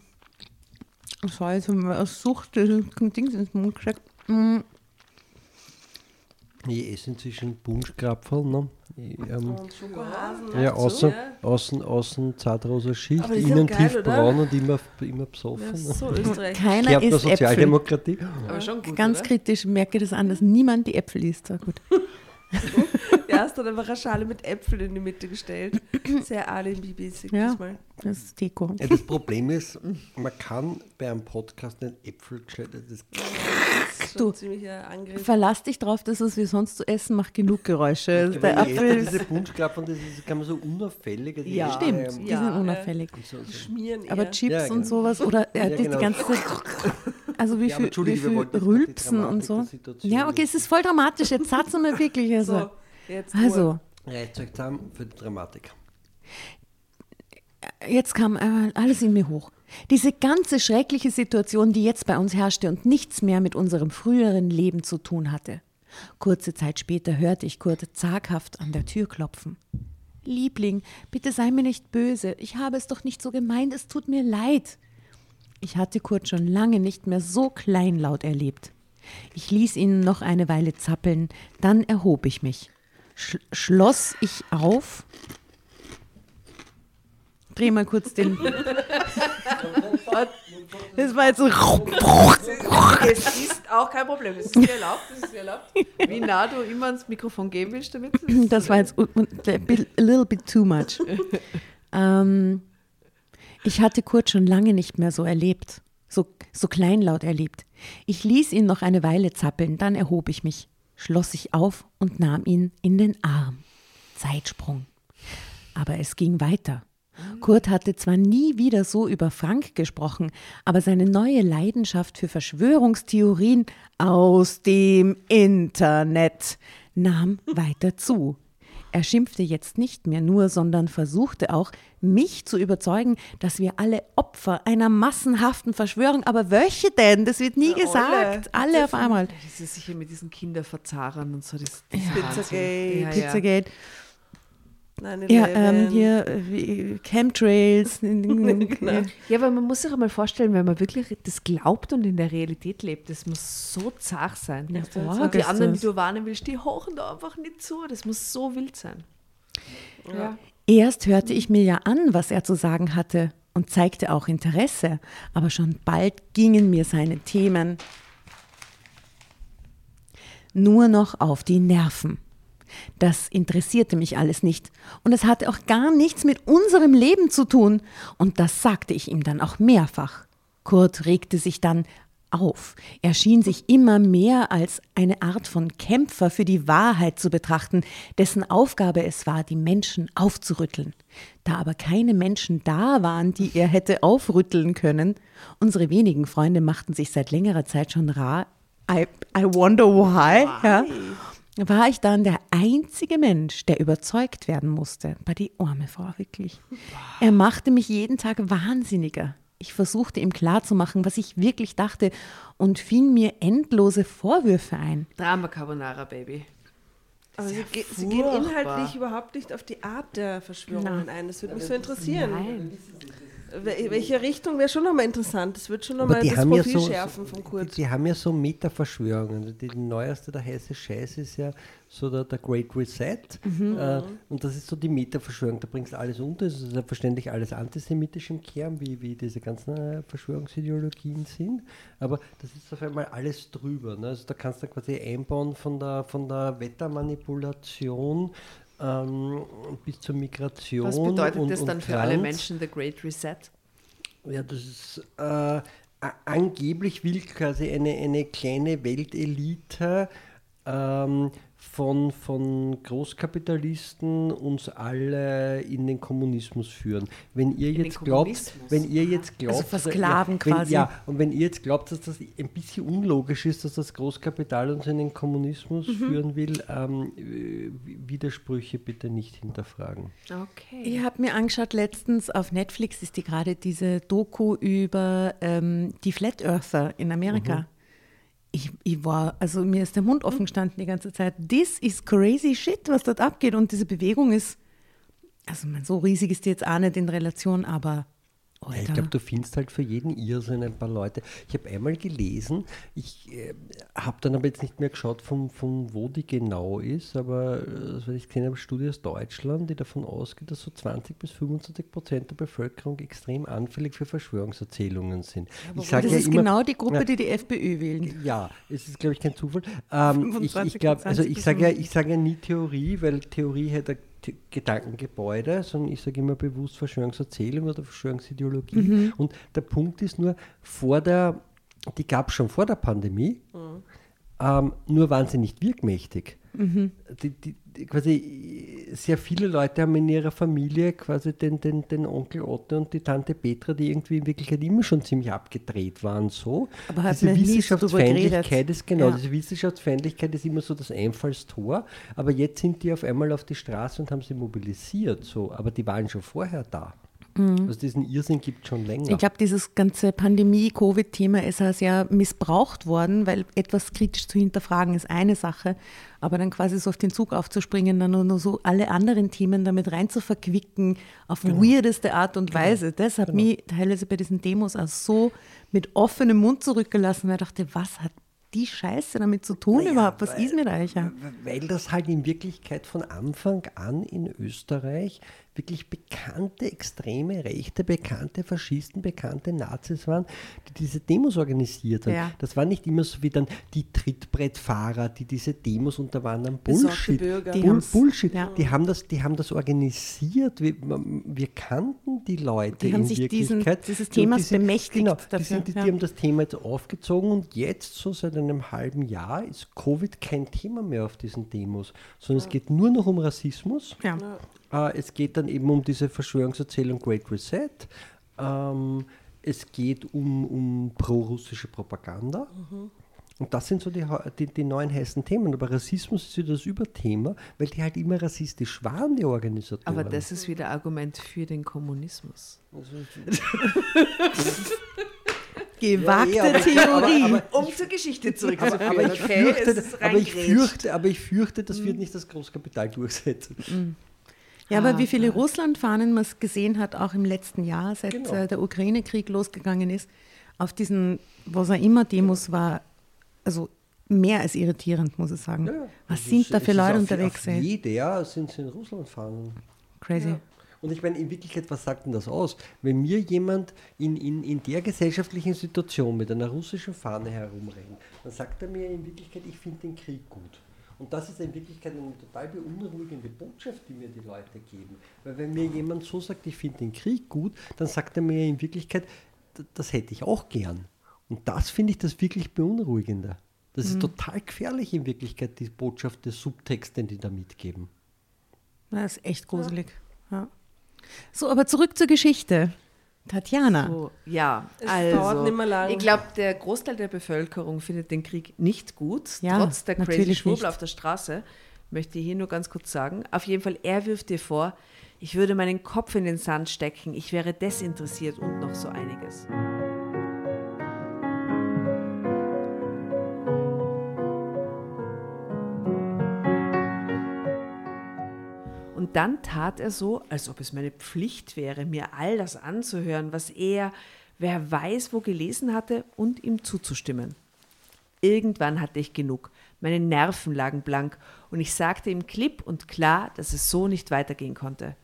Das war jetzt eine Sucht, Dings ins Mund gesteckt. Mm. Ich esse inzwischen Bunschkrapferl. Ne? Ich, ähm, und Schokohasen. Ja, außen, ja. außen, außen zartrosa Schicht, innen tiefbraun und immer, immer besoffen. Ja, so Österreich. Keiner isst Sozialdemokratie. Äpfel. Aber schon gut, Ganz oder? kritisch merke das an, dass niemand die Äpfel isst. So gut. ja, hast dann einfach eine Schale mit Äpfeln in die Mitte gestellt. Sehr alibi-mäßig ja, diesmal. Das ist Deko. Ja, das Problem ist, man kann bei einem Podcast nicht Äpfel das du, verlass dich drauf, dass es wie sonst zu essen macht genug Geräusche. Ja, der Apfel diese Punschklappen, das ist, kann man so unauffällig. Also ja, stimmt, ja, die sind unauffällig. So, so. Schmieren Aber Chips ja, genau. und sowas oder äh, die, genau. die ganze also wie viel, wie viel Rülpsen und so. Ja, okay, es ist voll dramatisch. Jetzt sag's mal wirklich. Also, so, jetzt also. Ja, jetzt zusammen für die Dramatik. Jetzt kam äh, alles in mir hoch. Diese ganze schreckliche Situation, die jetzt bei uns herrschte und nichts mehr mit unserem früheren Leben zu tun hatte. Kurze Zeit später hörte ich Kurt zaghaft an der Tür klopfen. Liebling, bitte sei mir nicht böse. Ich habe es doch nicht so gemeint, es tut mir leid. Ich hatte Kurt schon lange nicht mehr so kleinlaut erlebt. Ich ließ ihn noch eine Weile zappeln, dann erhob ich mich. Sch schloss ich auf Dreh mal kurz den. das war jetzt so. Es ist auch kein Problem. Es ist dir erlaubt. Es ist dir erlaubt. Wie nah du immer ans Mikrofon gehen willst damit. Das war jetzt a little bit too much. ähm, ich hatte Kurt schon lange nicht mehr so erlebt, so, so kleinlaut erlebt. Ich ließ ihn noch eine Weile zappeln, dann erhob ich mich, schloss sich auf und nahm ihn in den Arm. Zeitsprung. Aber es ging weiter. Kurt hatte zwar nie wieder so über Frank gesprochen, aber seine neue Leidenschaft für Verschwörungstheorien aus dem Internet nahm weiter zu. Er schimpfte jetzt nicht mehr nur, sondern versuchte auch, mich zu überzeugen, dass wir alle Opfer einer massenhaften Verschwörung, aber welche denn? Das wird nie ja, gesagt. Alle, alle auf einmal. Das ist sicher mit diesen Kinderverzahern und so. Das, das ja. Pizzagate. Ja, Pizzagate. Ja, ähm, hier wie Chemtrails. genau. Ja, aber man sich auch mal vorstellen, wenn man wirklich das glaubt und in der Realität lebt, das muss so zart sein. Ja, also die anderen, die du warnen willst, die hochen da einfach nicht zu. Das muss so wild sein. Ja. Erst hörte ich mir ja an, was er zu sagen hatte und zeigte auch Interesse, aber schon bald gingen mir seine Themen nur noch auf die Nerven. Das interessierte mich alles nicht. Und es hatte auch gar nichts mit unserem Leben zu tun. Und das sagte ich ihm dann auch mehrfach. Kurt regte sich dann auf. Er schien sich immer mehr als eine Art von Kämpfer für die Wahrheit zu betrachten, dessen Aufgabe es war, die Menschen aufzurütteln. Da aber keine Menschen da waren, die er hätte aufrütteln können, unsere wenigen Freunde machten sich seit längerer Zeit schon rar. I, I wonder why. Ja war ich dann der einzige Mensch, der überzeugt werden musste. Bei die arme Frau, wirklich. Er machte mich jeden Tag wahnsinniger. Ich versuchte ihm klarzumachen, was ich wirklich dachte und fing mir endlose Vorwürfe ein. Drama Carbonara, Baby. Aber sie, ge sie, gehen inhaltlich überhaupt nicht auf die Art der Verschwörungen Nein. ein. Das würde mich so interessieren. Nein. Welche Richtung wäre schon nochmal interessant? Das wird schon nochmal das Profil ja so, schärfen von Kurt. Die, die, haben ja so Meta-Verschwörungen. Die neueste, der heiße Scheiß ist ja so der, der Great Reset. Mhm. Äh, und das ist so die Meta-Verschwörung. Da bringst du alles unter. Es ist selbstverständlich alles antisemitisch im Kern, wie, wie diese ganzen äh, Verschwörungsideologien sind. Aber das ist auf einmal alles drüber. Ne? Also da kannst du quasi einbauen von der, von der Wettermanipulation ähm, bis zur Migration. Was bedeutet und, das dann für Trans. alle Menschen, The Great Reset? Ja, das ist äh, angeblich will quasi eine, eine kleine Weltelite ähm, von, von Großkapitalisten uns alle in den Kommunismus führen. Wenn ihr in jetzt glaubt, wenn ihr jetzt glaubt, also versklaven ja, wenn, quasi. Ja, und wenn ihr jetzt glaubt, dass das ein bisschen unlogisch ist, dass das Großkapital uns in den Kommunismus mhm. führen will, ähm, Widersprüche bitte nicht hinterfragen. Okay. Ich habe mir angeschaut, letztens auf Netflix ist die gerade diese Doku über ähm, die Flat Earther in Amerika. Mhm ich, ich war, also mir ist der Mund offen gestanden die ganze Zeit. This is crazy shit, was dort abgeht. Und diese Bewegung ist, also so riesig ist die jetzt auch nicht in Relation, aber ja, ich glaube, du findest halt für jeden Irrsinn ein paar Leute. Ich habe einmal gelesen, ich äh, habe dann aber jetzt nicht mehr geschaut, von, von wo die genau ist, aber äh, ich gesehen habe, Studie aus Deutschland, die davon ausgeht, dass so 20 bis 25 Prozent der Bevölkerung extrem anfällig für Verschwörungserzählungen sind. Ja, ich das ja ist immer, genau die Gruppe, ja, die die FPÖ wählen. Ja, es ist, glaube ich, kein Zufall. Ähm, ich ich also ich sage ja, sag ja nie Theorie, weil Theorie hätte Gedankengebäude, sondern ich sage immer bewusst Verschwörungserzählung oder Verschwörungsideologie. Mhm. Und der Punkt ist nur, vor der, die gab es schon vor der Pandemie, mhm. Ähm, nur waren sie nicht wirkmächtig. Mhm. Die, die, quasi sehr viele Leute haben in ihrer Familie quasi den, den, den Onkel Otto und die Tante Petra, die irgendwie in Wirklichkeit immer schon ziemlich abgedreht waren. So. Aber diese Wissenschaftsfeindlichkeit ist genau, ja. diese Wissenschaftsfeindlichkeit ist immer so das Einfallstor, aber jetzt sind die auf einmal auf die Straße und haben sie mobilisiert. So. Aber die waren schon vorher da. Mhm. Also diesen Irrsinn gibt es schon länger. Ich glaube, dieses ganze Pandemie-Covid-Thema ist ja sehr missbraucht worden, weil etwas kritisch zu hinterfragen ist eine Sache, aber dann quasi so auf den Zug aufzuspringen, dann nur, so alle anderen Themen damit rein zu verquicken, auf genau. weirdeste Art und genau. Weise, das hat genau. mich teilweise bei diesen Demos auch so mit offenem Mund zurückgelassen, weil ich dachte, was hat die Scheiße damit zu tun naja, überhaupt? Was weil, ist mit euch? Weil das halt in Wirklichkeit von Anfang an in Österreich wirklich bekannte extreme Rechte, bekannte Faschisten, bekannte Nazis waren, die diese Demos organisiert haben. Ja. Das war nicht immer so wie dann die Trittbrettfahrer, die diese Demos unter anderem Bullshit. Die, Bull, Bullshit. Ja. die, haben das, die haben das organisiert. Wir, wir kannten die Leute die haben in sich Wirklichkeit. Diesen, dieses Themas die bemächtigt. Genau, dafür. Die, sind, die, ja. die haben das Thema jetzt aufgezogen und jetzt, so seit einem halben Jahr, ist Covid kein Thema mehr auf diesen Demos, sondern es geht nur noch um Rassismus. Ja. Äh, es geht dann eben um diese Verschwörungserzählung Great Reset. Ähm, es geht um, um pro-russische Propaganda. Mhm. Und das sind so die, die, die, neuen heißen Themen. Aber Rassismus ist wieder das Überthema, weil die halt immer rassistisch waren, die Organisatoren. Aber das ist wieder Argument für den Kommunismus. Gewagte ja, Theorie. Aber, aber, um zur Geschichte zurückzuführen. Aber, ich, fürchte, aber, ich fürchte, aber ich fürchte, das wird mhm. nicht das Großkapital durchsetzen. Mhm. Ja, aber ah, wie viele Russlandfahnen man gesehen hat, auch im letzten Jahr, seit genau. Äh, der Ukraine-Krieg losgegangen ist, auf diesen, was auch immer Demos war, also mehr als irritierend, muss ich sagen. Ja, was sind ist, da für Leute unterwegs? Auf jeder sind sie in Russland fahren. Crazy. Ja. Und ich meine, in Wirklichkeit, was sagt denn das aus? Wenn mir jemand in, in, in der gesellschaftlichen Situation mit einer russischen Fahne herumrennt, dann sagt er mir in Wirklichkeit, ich finde den Krieg gut. Und das ist in Wirklichkeit eine total beunruhigende Botschaft, die mir die Leute geben. Weil wenn mir jemand so sagt, ich finde den Krieg gut, dann sagt er mir in Wirklichkeit, das hätte ich auch gern. Und das finde ich das wirklich Beunruhigende. Das mhm. ist total gefährlich in Wirklichkeit, die Botschaft des Subtext, den die da mitgeben. Das ist echt gruselig. Ja. Ja. So, aber zurück zur Geschichte. Tatjana. So, ja, es also, ich glaube, der Großteil der Bevölkerung findet den Krieg nicht gut, ja, trotz der crazy Schwurbel auf der Straße. Möchte ich hier nur ganz kurz sagen. Auf jeden Fall, er wirft dir vor, Ich würde meinen Kopf in den Sand stecken, ich wäre desinteressiert und noch so einiges. Dann tat er so, als ob es meine Pflicht wäre, mir all das anzuhören, was er, wer weiß wo gelesen hatte, und ihm zuzustimmen. Irgendwann hatte ich genug. Meine Nerven lagen blank und ich sagte ihm klipp und klar, dass es so nicht weitergehen konnte.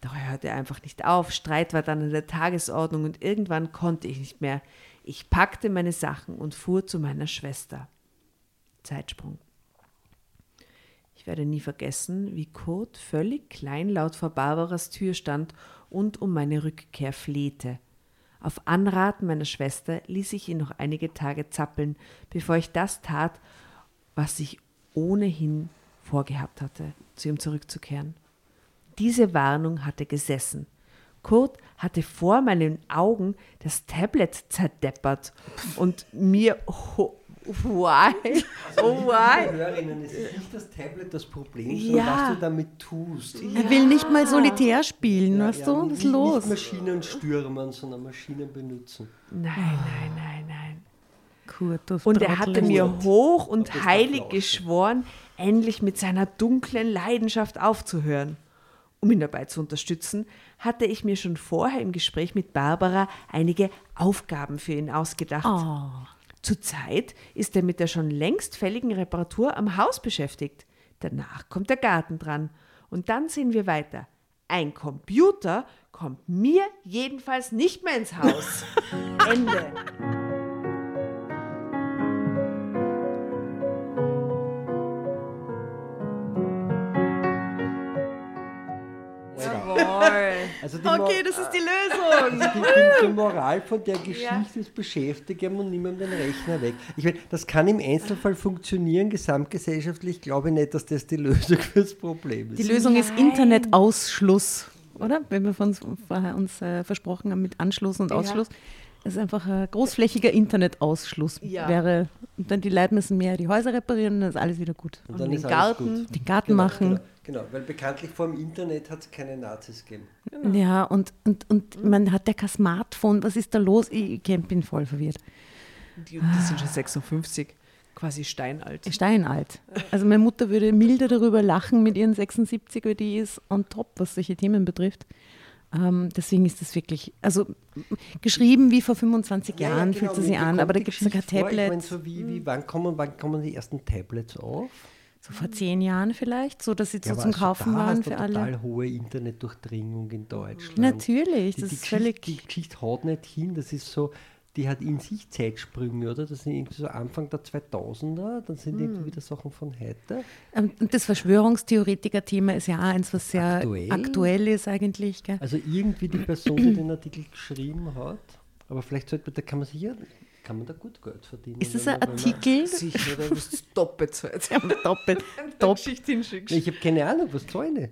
Doch er hörte einfach nicht auf. Streit war dann an der Tagesordnung und irgendwann konnte ich nicht mehr. Ich packte meine Sachen und fuhr zu meiner Schwester. Zeitsprung. Ich werde nie vergessen, wie Kurt völlig kleinlaut vor Barbaras Tür stand und um meine Rückkehr flehte. Auf Anraten meiner Schwester ließ ich ihn noch einige Tage zappeln, bevor ich das tat, was ich ohnehin vorgehabt hatte, zu ihm zurückzukehren. Diese Warnung hatte gesessen. Kurt hatte vor meinen Augen das Tablet zerdeppert und mir Why? Also, oh, why? Hörerinnen, es ist nicht das Tablet das Problem, sondern ja. was du damit tust. Ja. Er will nicht mal solitär spielen, ja, weißt ja, du? Was ist los? Nicht Maschinen stürmen, sondern Maschinen benutzen. Nein, nein, nein, nein. Kurt, und er hatte mir hoch und heilig geschworen, endlich mit seiner dunklen Leidenschaft aufzuhören. Um ihn dabei zu unterstützen, hatte ich mir schon vorher im Gespräch mit Barbara einige Aufgaben für ihn ausgedacht. Oh. Zurzeit ist er mit der schon längst fälligen Reparatur am Haus beschäftigt. Danach kommt der Garten dran. Und dann sehen wir weiter. Ein Computer kommt mir jedenfalls nicht mehr ins Haus. Ende. Also okay, das ist die Lösung. Also die, die, die, Moral von der Geschichte ja. ist beschäftigen und nimm den Rechner weg. Ich meine, das kann im Einzelfall funktionieren, gesamtgesellschaftlich. Ich glaube nicht, dass das die Lösung fürs Problem ist. Die Lösung ist Internetausschluss, oder? Wenn wir uns vorher uns äh, versprochen haben mit Anschluss und Ausschluss. Ja. Es ist einfach ein großflächiger Internetausschluss. Ja. Wäre, und dann die Leute müssen mehr die Häuser reparieren, dann ist alles wieder gut. Und, und dann den Garten, den Garten genau, machen. Genau. Genau, weil bekanntlich vor dem Internet hat es keine Nazis gegeben. Genau. Ja, und, und, und man hat ja kein Smartphone. Was ist da los? Ich, ich bin voll verwirrt. Die, die sind schon 56, quasi steinalt. Steinalt. Also meine Mutter würde milder darüber lachen mit ihren 76, weil die ist on top, was solche Themen betrifft. Ähm, deswegen ist das wirklich, also geschrieben wie vor 25 ja, Jahren ja, genau, fühlt sie sich an, aber da gibt es ja kein Tablet. Ich meine, so wie, wie, wann, kommen, wann kommen die ersten Tablets auf? So vor zehn Jahren vielleicht, so dass sie ja, so zum Kaufen waren für alle. total hohe Internetdurchdringung in Deutschland. Natürlich, das die, ist völlig. Die Geschichte haut nicht hin, das ist so, die hat in sich Zeitsprünge, oder? Das sind irgendwie so Anfang der 2000er, dann sind hm. irgendwie wieder Sachen von heute. Ähm, und das Verschwörungstheoretiker-Thema ist ja auch eins, was sehr aktuell, aktuell ist eigentlich. Gell? Also irgendwie die Person, die den Artikel geschrieben hat, aber vielleicht sollte man, da kann man sich ja kann man da gut Geld verdienen. Ist das ein Artikel? Sicher, da wirst du doppelt zahlen. Ja, doppelt. doppelt. Ich habe keine Ahnung, was zahlen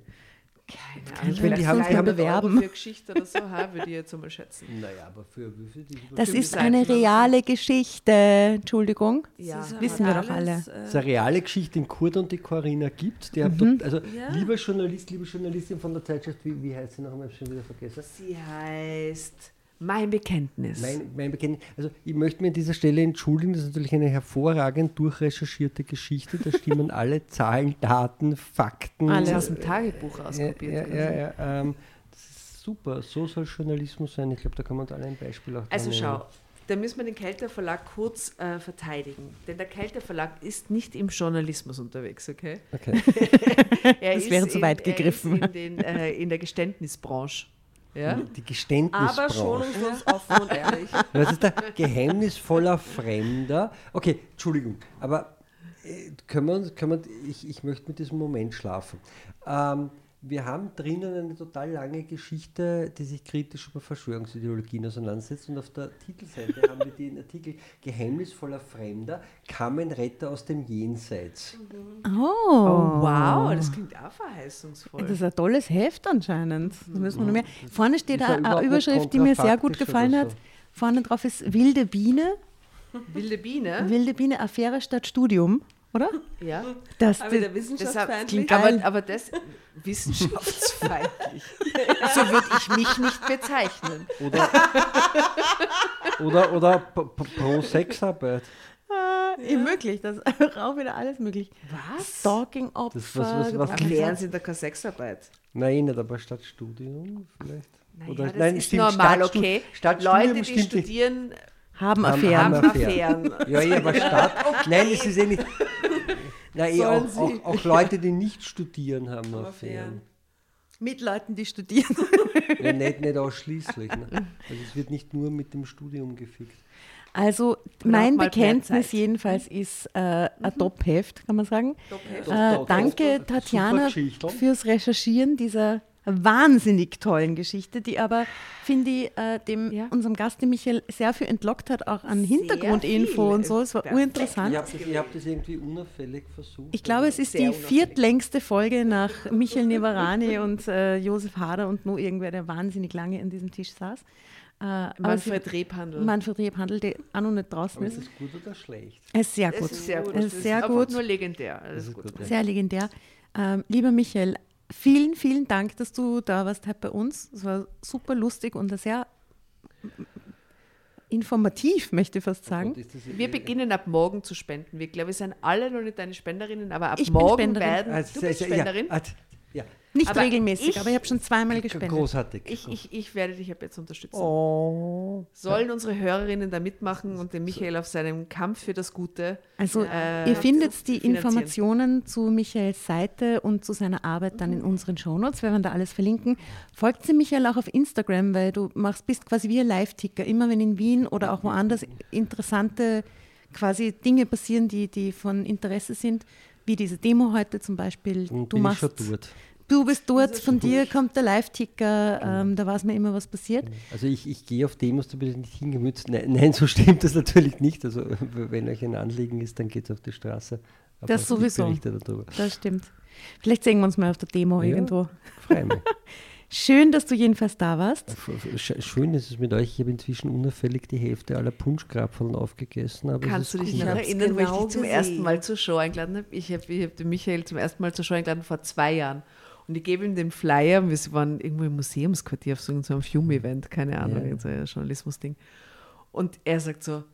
keine Ahnung. Ich meine, die haben, die haben bewerben. Für Geschichte oder so, ha, würde ich jetzt mal schätzen. Naja, aber für wie viel? Das ist eine reale Geschichte. Entschuldigung. Ja. Das wissen wir doch alle. Es ist eine reale Geschichte, die Kurt und die Corinna gibt. Die mhm. dort, also, ja. lieber Journalist, liebe Journalistin von der Zeitschrift, wie, wie heißt sie noch einmal? schon wieder vergessen? Sie heißt. Mein Bekenntnis. Mein, mein, Bekenntnis. Also ich möchte mir an dieser Stelle entschuldigen, das ist natürlich eine hervorragend durchrecherchierte Geschichte. Da stimmen alle Zahlen, Daten, Fakten. Alle aus dem Tagebuch ausprobiert. Ja, ja, ja, ja ähm, das ist super. So soll Journalismus sein. Ich glaube, da kann man uns alle ein Beispiel auch Also schau, da müssen wir den Kelter Verlag kurz äh, verteidigen. Denn der Kelter Verlag ist nicht im Journalismus unterwegs, okay? Okay. das wäre zu weit gegriffen. in, den, äh, in der Geständnisbranche. Ja? Die Geständnisbranche. Aber schonungslos offen und ehrlich. Was ist der geheimnisvoller Fremder? Okay, Entschuldigung, aber äh, können wir uns, können wir, ich, ich möchte mit diesem Moment schlafen. Ähm, wir haben drinnen eine total lange Geschichte, die sich kritisch über Verschwörungsideologien auseinandersetzt. Und auf der Titelseite haben wir den Artikel Geheimnisvoller Fremder, kam ein Retter aus dem Jenseits. Mhm. Oh. oh. wow, das klingt auch verheißungsvoll. Das ist ein tolles Heft anscheinend. Da müssen wir noch mehr. Vorne steht eine Überschrift, die mir sehr gut gefallen hat. Vorne drauf ist Wilde Biene. Wilde Biene? Wilde Biene, Affäre statt Studium. Oder? Ja. Das, aber das, wissenschaftsfeindlich. Das aber, aber das wissenschaftsfeindlich. so würde ich mich nicht bezeichnen. Oder, oder, oder pro Sexarbeit. Äh, ja. Möglich, das ist auch wieder alles möglich. Was? Stalking-Opfer. Was, was, was Lehren Sie da keine Sexarbeit? Nein, nicht, aber statt Studium vielleicht. Naja, Oder, das nein, ist stimmt, normal, okay. Statt Leute, die studieren, haben Affären. Haben Affären. Ja, ja, aber statt. okay. Nein, es ist eh nicht. Nein, eh auch, auch, auch, Leute, die nicht studieren, haben Affären. Mit Leuten, die studieren. Ja, nicht, nicht ausschließlich. Ne? Also es wird nicht nur mit dem Studium gefickt. Also mein Bekenntnis jedenfalls ist äh, ein mhm. Top-Heft, kann man sagen. Top äh, danke Tatjana fürs Recherchieren dieser wahnsinnig tollen Geschichte, die aber, finde ich, äh, dem, ja. unserem Gast, dem Michael, sehr viel entlockt hat, auch an Hintergrundinfo und so. Es war Perfekt. urinteressant. Ich habe das, hab das, irgendwie unauffällig versucht. Ich glaube, es ist die viertlängste Folge nach Michael Nevarani und äh, Josef Hader und nur irgendwer, der wahnsinnig lange an diesem Tisch saß. Äh, Manfred Rebhandel. Manfred Rebhandel, der auch noch nicht draußen ist. Ist es gut oder schlecht? Es ist sehr gut. Es ist sehr gut. Es ist sehr gut. nur legendär. Alles gut. Sehr legendär. Ähm, lieber Michael, vielen, vielen Dank, dass du da warst heute bei uns. Es war super lustig und sehr informativ, möchte ich fast sagen. Wir beginnen ab morgen zu spenden. Wir, glaube ich, sind alle noch nicht deine Spenderinnen, aber ab ich morgen werden. Also, du bist Spenderin. Ja, ja. Nicht aber regelmäßig, ich, aber ich habe schon zweimal gespendet. Großartig. Ich, ich, ich werde dich ab jetzt unterstützen. Oh. Sollen unsere Hörerinnen da mitmachen und den Michael auf seinem Kampf für das Gute? Also äh, ihr findet die Informationen zu Michaels Seite und zu seiner Arbeit dann in unseren Shownotes. Wir werden da alles verlinken. Folgt sie Michael auch auf Instagram, weil du machst, bist quasi wie ein Live-Ticker. Immer wenn in Wien oder auch woanders interessante quasi Dinge passieren, die, die von Interesse sind, wie diese Demo heute zum Beispiel. Und du machst, Du bist dort, von dir kommt der Live-Ticker, genau. ähm, da weiß man immer, was passiert. Also ich, ich gehe auf Demos, da bin ich nicht hingemützt. Nein, nein, so stimmt das natürlich nicht. Also wenn euch ein Anliegen ist, dann geht es auf die Straße. Aber das sowieso. Das stimmt. Vielleicht sehen wir uns mal auf der Demo ja, irgendwo. Freue mich. Schön, dass du jedenfalls da warst. Schön ist es mit euch. Ich habe inzwischen unauffällig die Hälfte aller Punschkrapfeln aufgegessen. Aber Kannst du dich noch erinnern, genau wo ich dich zum ersten Mal zur Show eingeladen habe? Ich habe hab den Michael zum ersten Mal zur Show eingeladen vor zwei Jahren. Und ich gebe ihm den Flyer, wir waren irgendwo im Museumsquartier auf so einem Film-Event, keine Ahnung, ja. so ein Journalismus-Ding. Und er sagt so,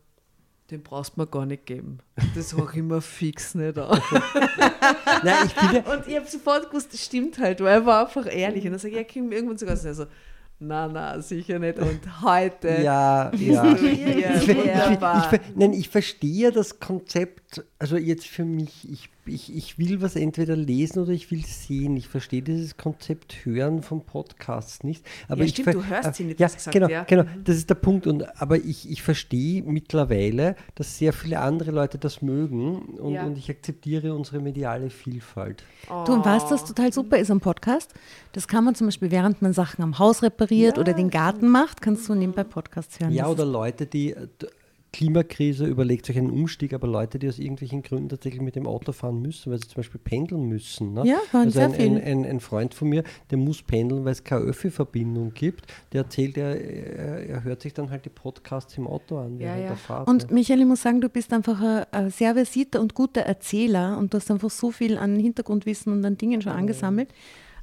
den brauchst du mir gar nicht geben. Das habe ich immer fix nicht an. Nein, ich bin ja Und ich habe sofort gewusst, das stimmt halt, weil er war einfach ehrlich. Und dann sage ich, ja, komm irgendwann sogar so, na, na, sicher nicht. Und heute ja, ja. Ich, ich, ich, nein, ich verstehe das Konzept, also jetzt für mich, ich ich, ich will was entweder lesen oder ich will sehen. Ich verstehe dieses Konzept Hören vom Podcast nicht. Aber ja, ich stimmt, du hörst sie nicht, ja, gesagt, genau, ja. genau, das ist der Punkt. Und, aber ich, ich verstehe mittlerweile, dass sehr viele andere Leute das mögen und, ja. und ich akzeptiere unsere mediale Vielfalt. Oh. Du, und weißt, was total super ist am Podcast? Das kann man zum Beispiel, während man Sachen am Haus repariert ja. oder den Garten macht, kannst du nebenbei Podcasts hören. Ja, oder Leute, die Klimakrise überlegt sich einen Umstieg, aber Leute, die aus irgendwelchen Gründen tatsächlich mit dem Auto fahren müssen, weil sie zum Beispiel pendeln müssen. Ne? Ja, also ein, ein, ein, ein, Freund von mir, der muss pendeln, weil es keine Öffi-Verbindung gibt, der erzählt, er, er, hört sich dann halt die Podcasts im Auto an ja, ja. Fahrt, Und ne? Michael, ich muss sagen, du bist einfach ein, ein, sehr versierter und guter Erzähler und du hast einfach so viel an Hintergrundwissen und an Dingen schon angesammelt.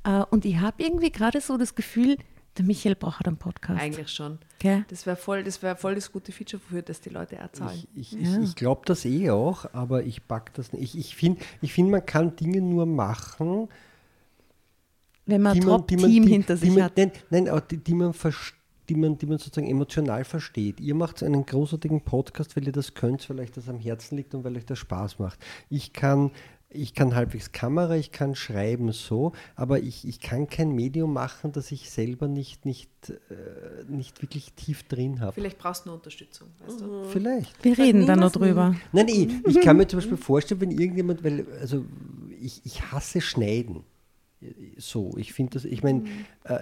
Ja. Äh, und ich habe irgendwie gerade so das Gefühl, der Michael braucht einen Podcast. Eigentlich schon. Okay. Das wäre voll, das voll das gute Feature für das die Leute erzahlen. Ich, ich, ja. ich, ich glaube das eh auch, aber ich pack das nicht. Ich, ich finde, ich find, man kann Dinge nur machen, wenn man ein Top-Team hinter sich man, hat. Nein, nein auch die, die man die man, die man sozusagen emotional versteht. Ihr macht einen großartigen Podcast, weil ihr das könnt, weil euch das am Herzen liegt und weil euch das Spaß macht. Ich kann ich kann halbwegs Kamera, ich kann schreiben so, aber ich, ich kann kein Medium machen, das ich selber nicht, nicht, äh, nicht wirklich tief drin habe. Vielleicht brauchst du eine Unterstützung, weißt du? Vielleicht. Wir reden da noch drüber. Nein, ich, ich kann mir zum Beispiel vorstellen, wenn irgendjemand, weil, also ich, ich hasse Schneiden. So, ich finde das, ich meine, mhm. äh,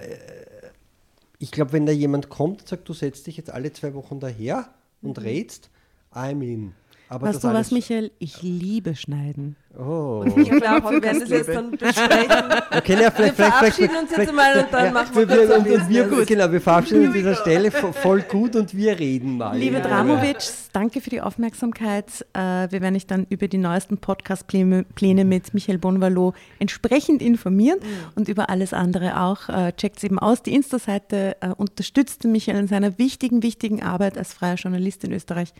ich glaube, wenn da jemand kommt und sagt, du setzt dich jetzt alle zwei Wochen daher und mhm. rätst, I'm in. Aber weißt du was, Michael? Ich liebe Schneiden. Oh. Ich glaube, wir werden das jetzt dann besprechen. Okay, ja, vielleicht, wir verabschieden uns jetzt mal und dann ja, machen wir, wir und, und wir gut. Genau, wir verabschieden uns an dieser Stelle voll gut und wir reden mal. Liebe ja. Dramovic, danke für die Aufmerksamkeit. Äh, wir werden euch dann über die neuesten Podcast-Pläne mit Michael Bonvalo entsprechend informieren mhm. und über alles andere auch. Äh, Checkt es eben aus. Die Insta-Seite äh, unterstützt Michael in seiner wichtigen, wichtigen Arbeit als freier Journalist in Österreich.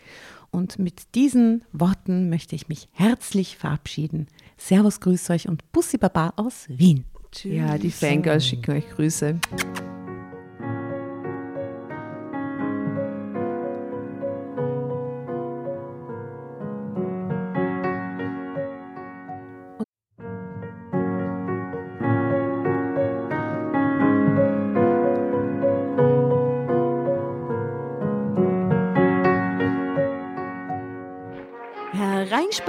Und mit diesen Worten möchte ich mich herzlich verabschieden. Servus, grüß euch und Bussi Baba aus Wien. Tschüss. Ja, die Fangirls schicken euch Grüße. ЧП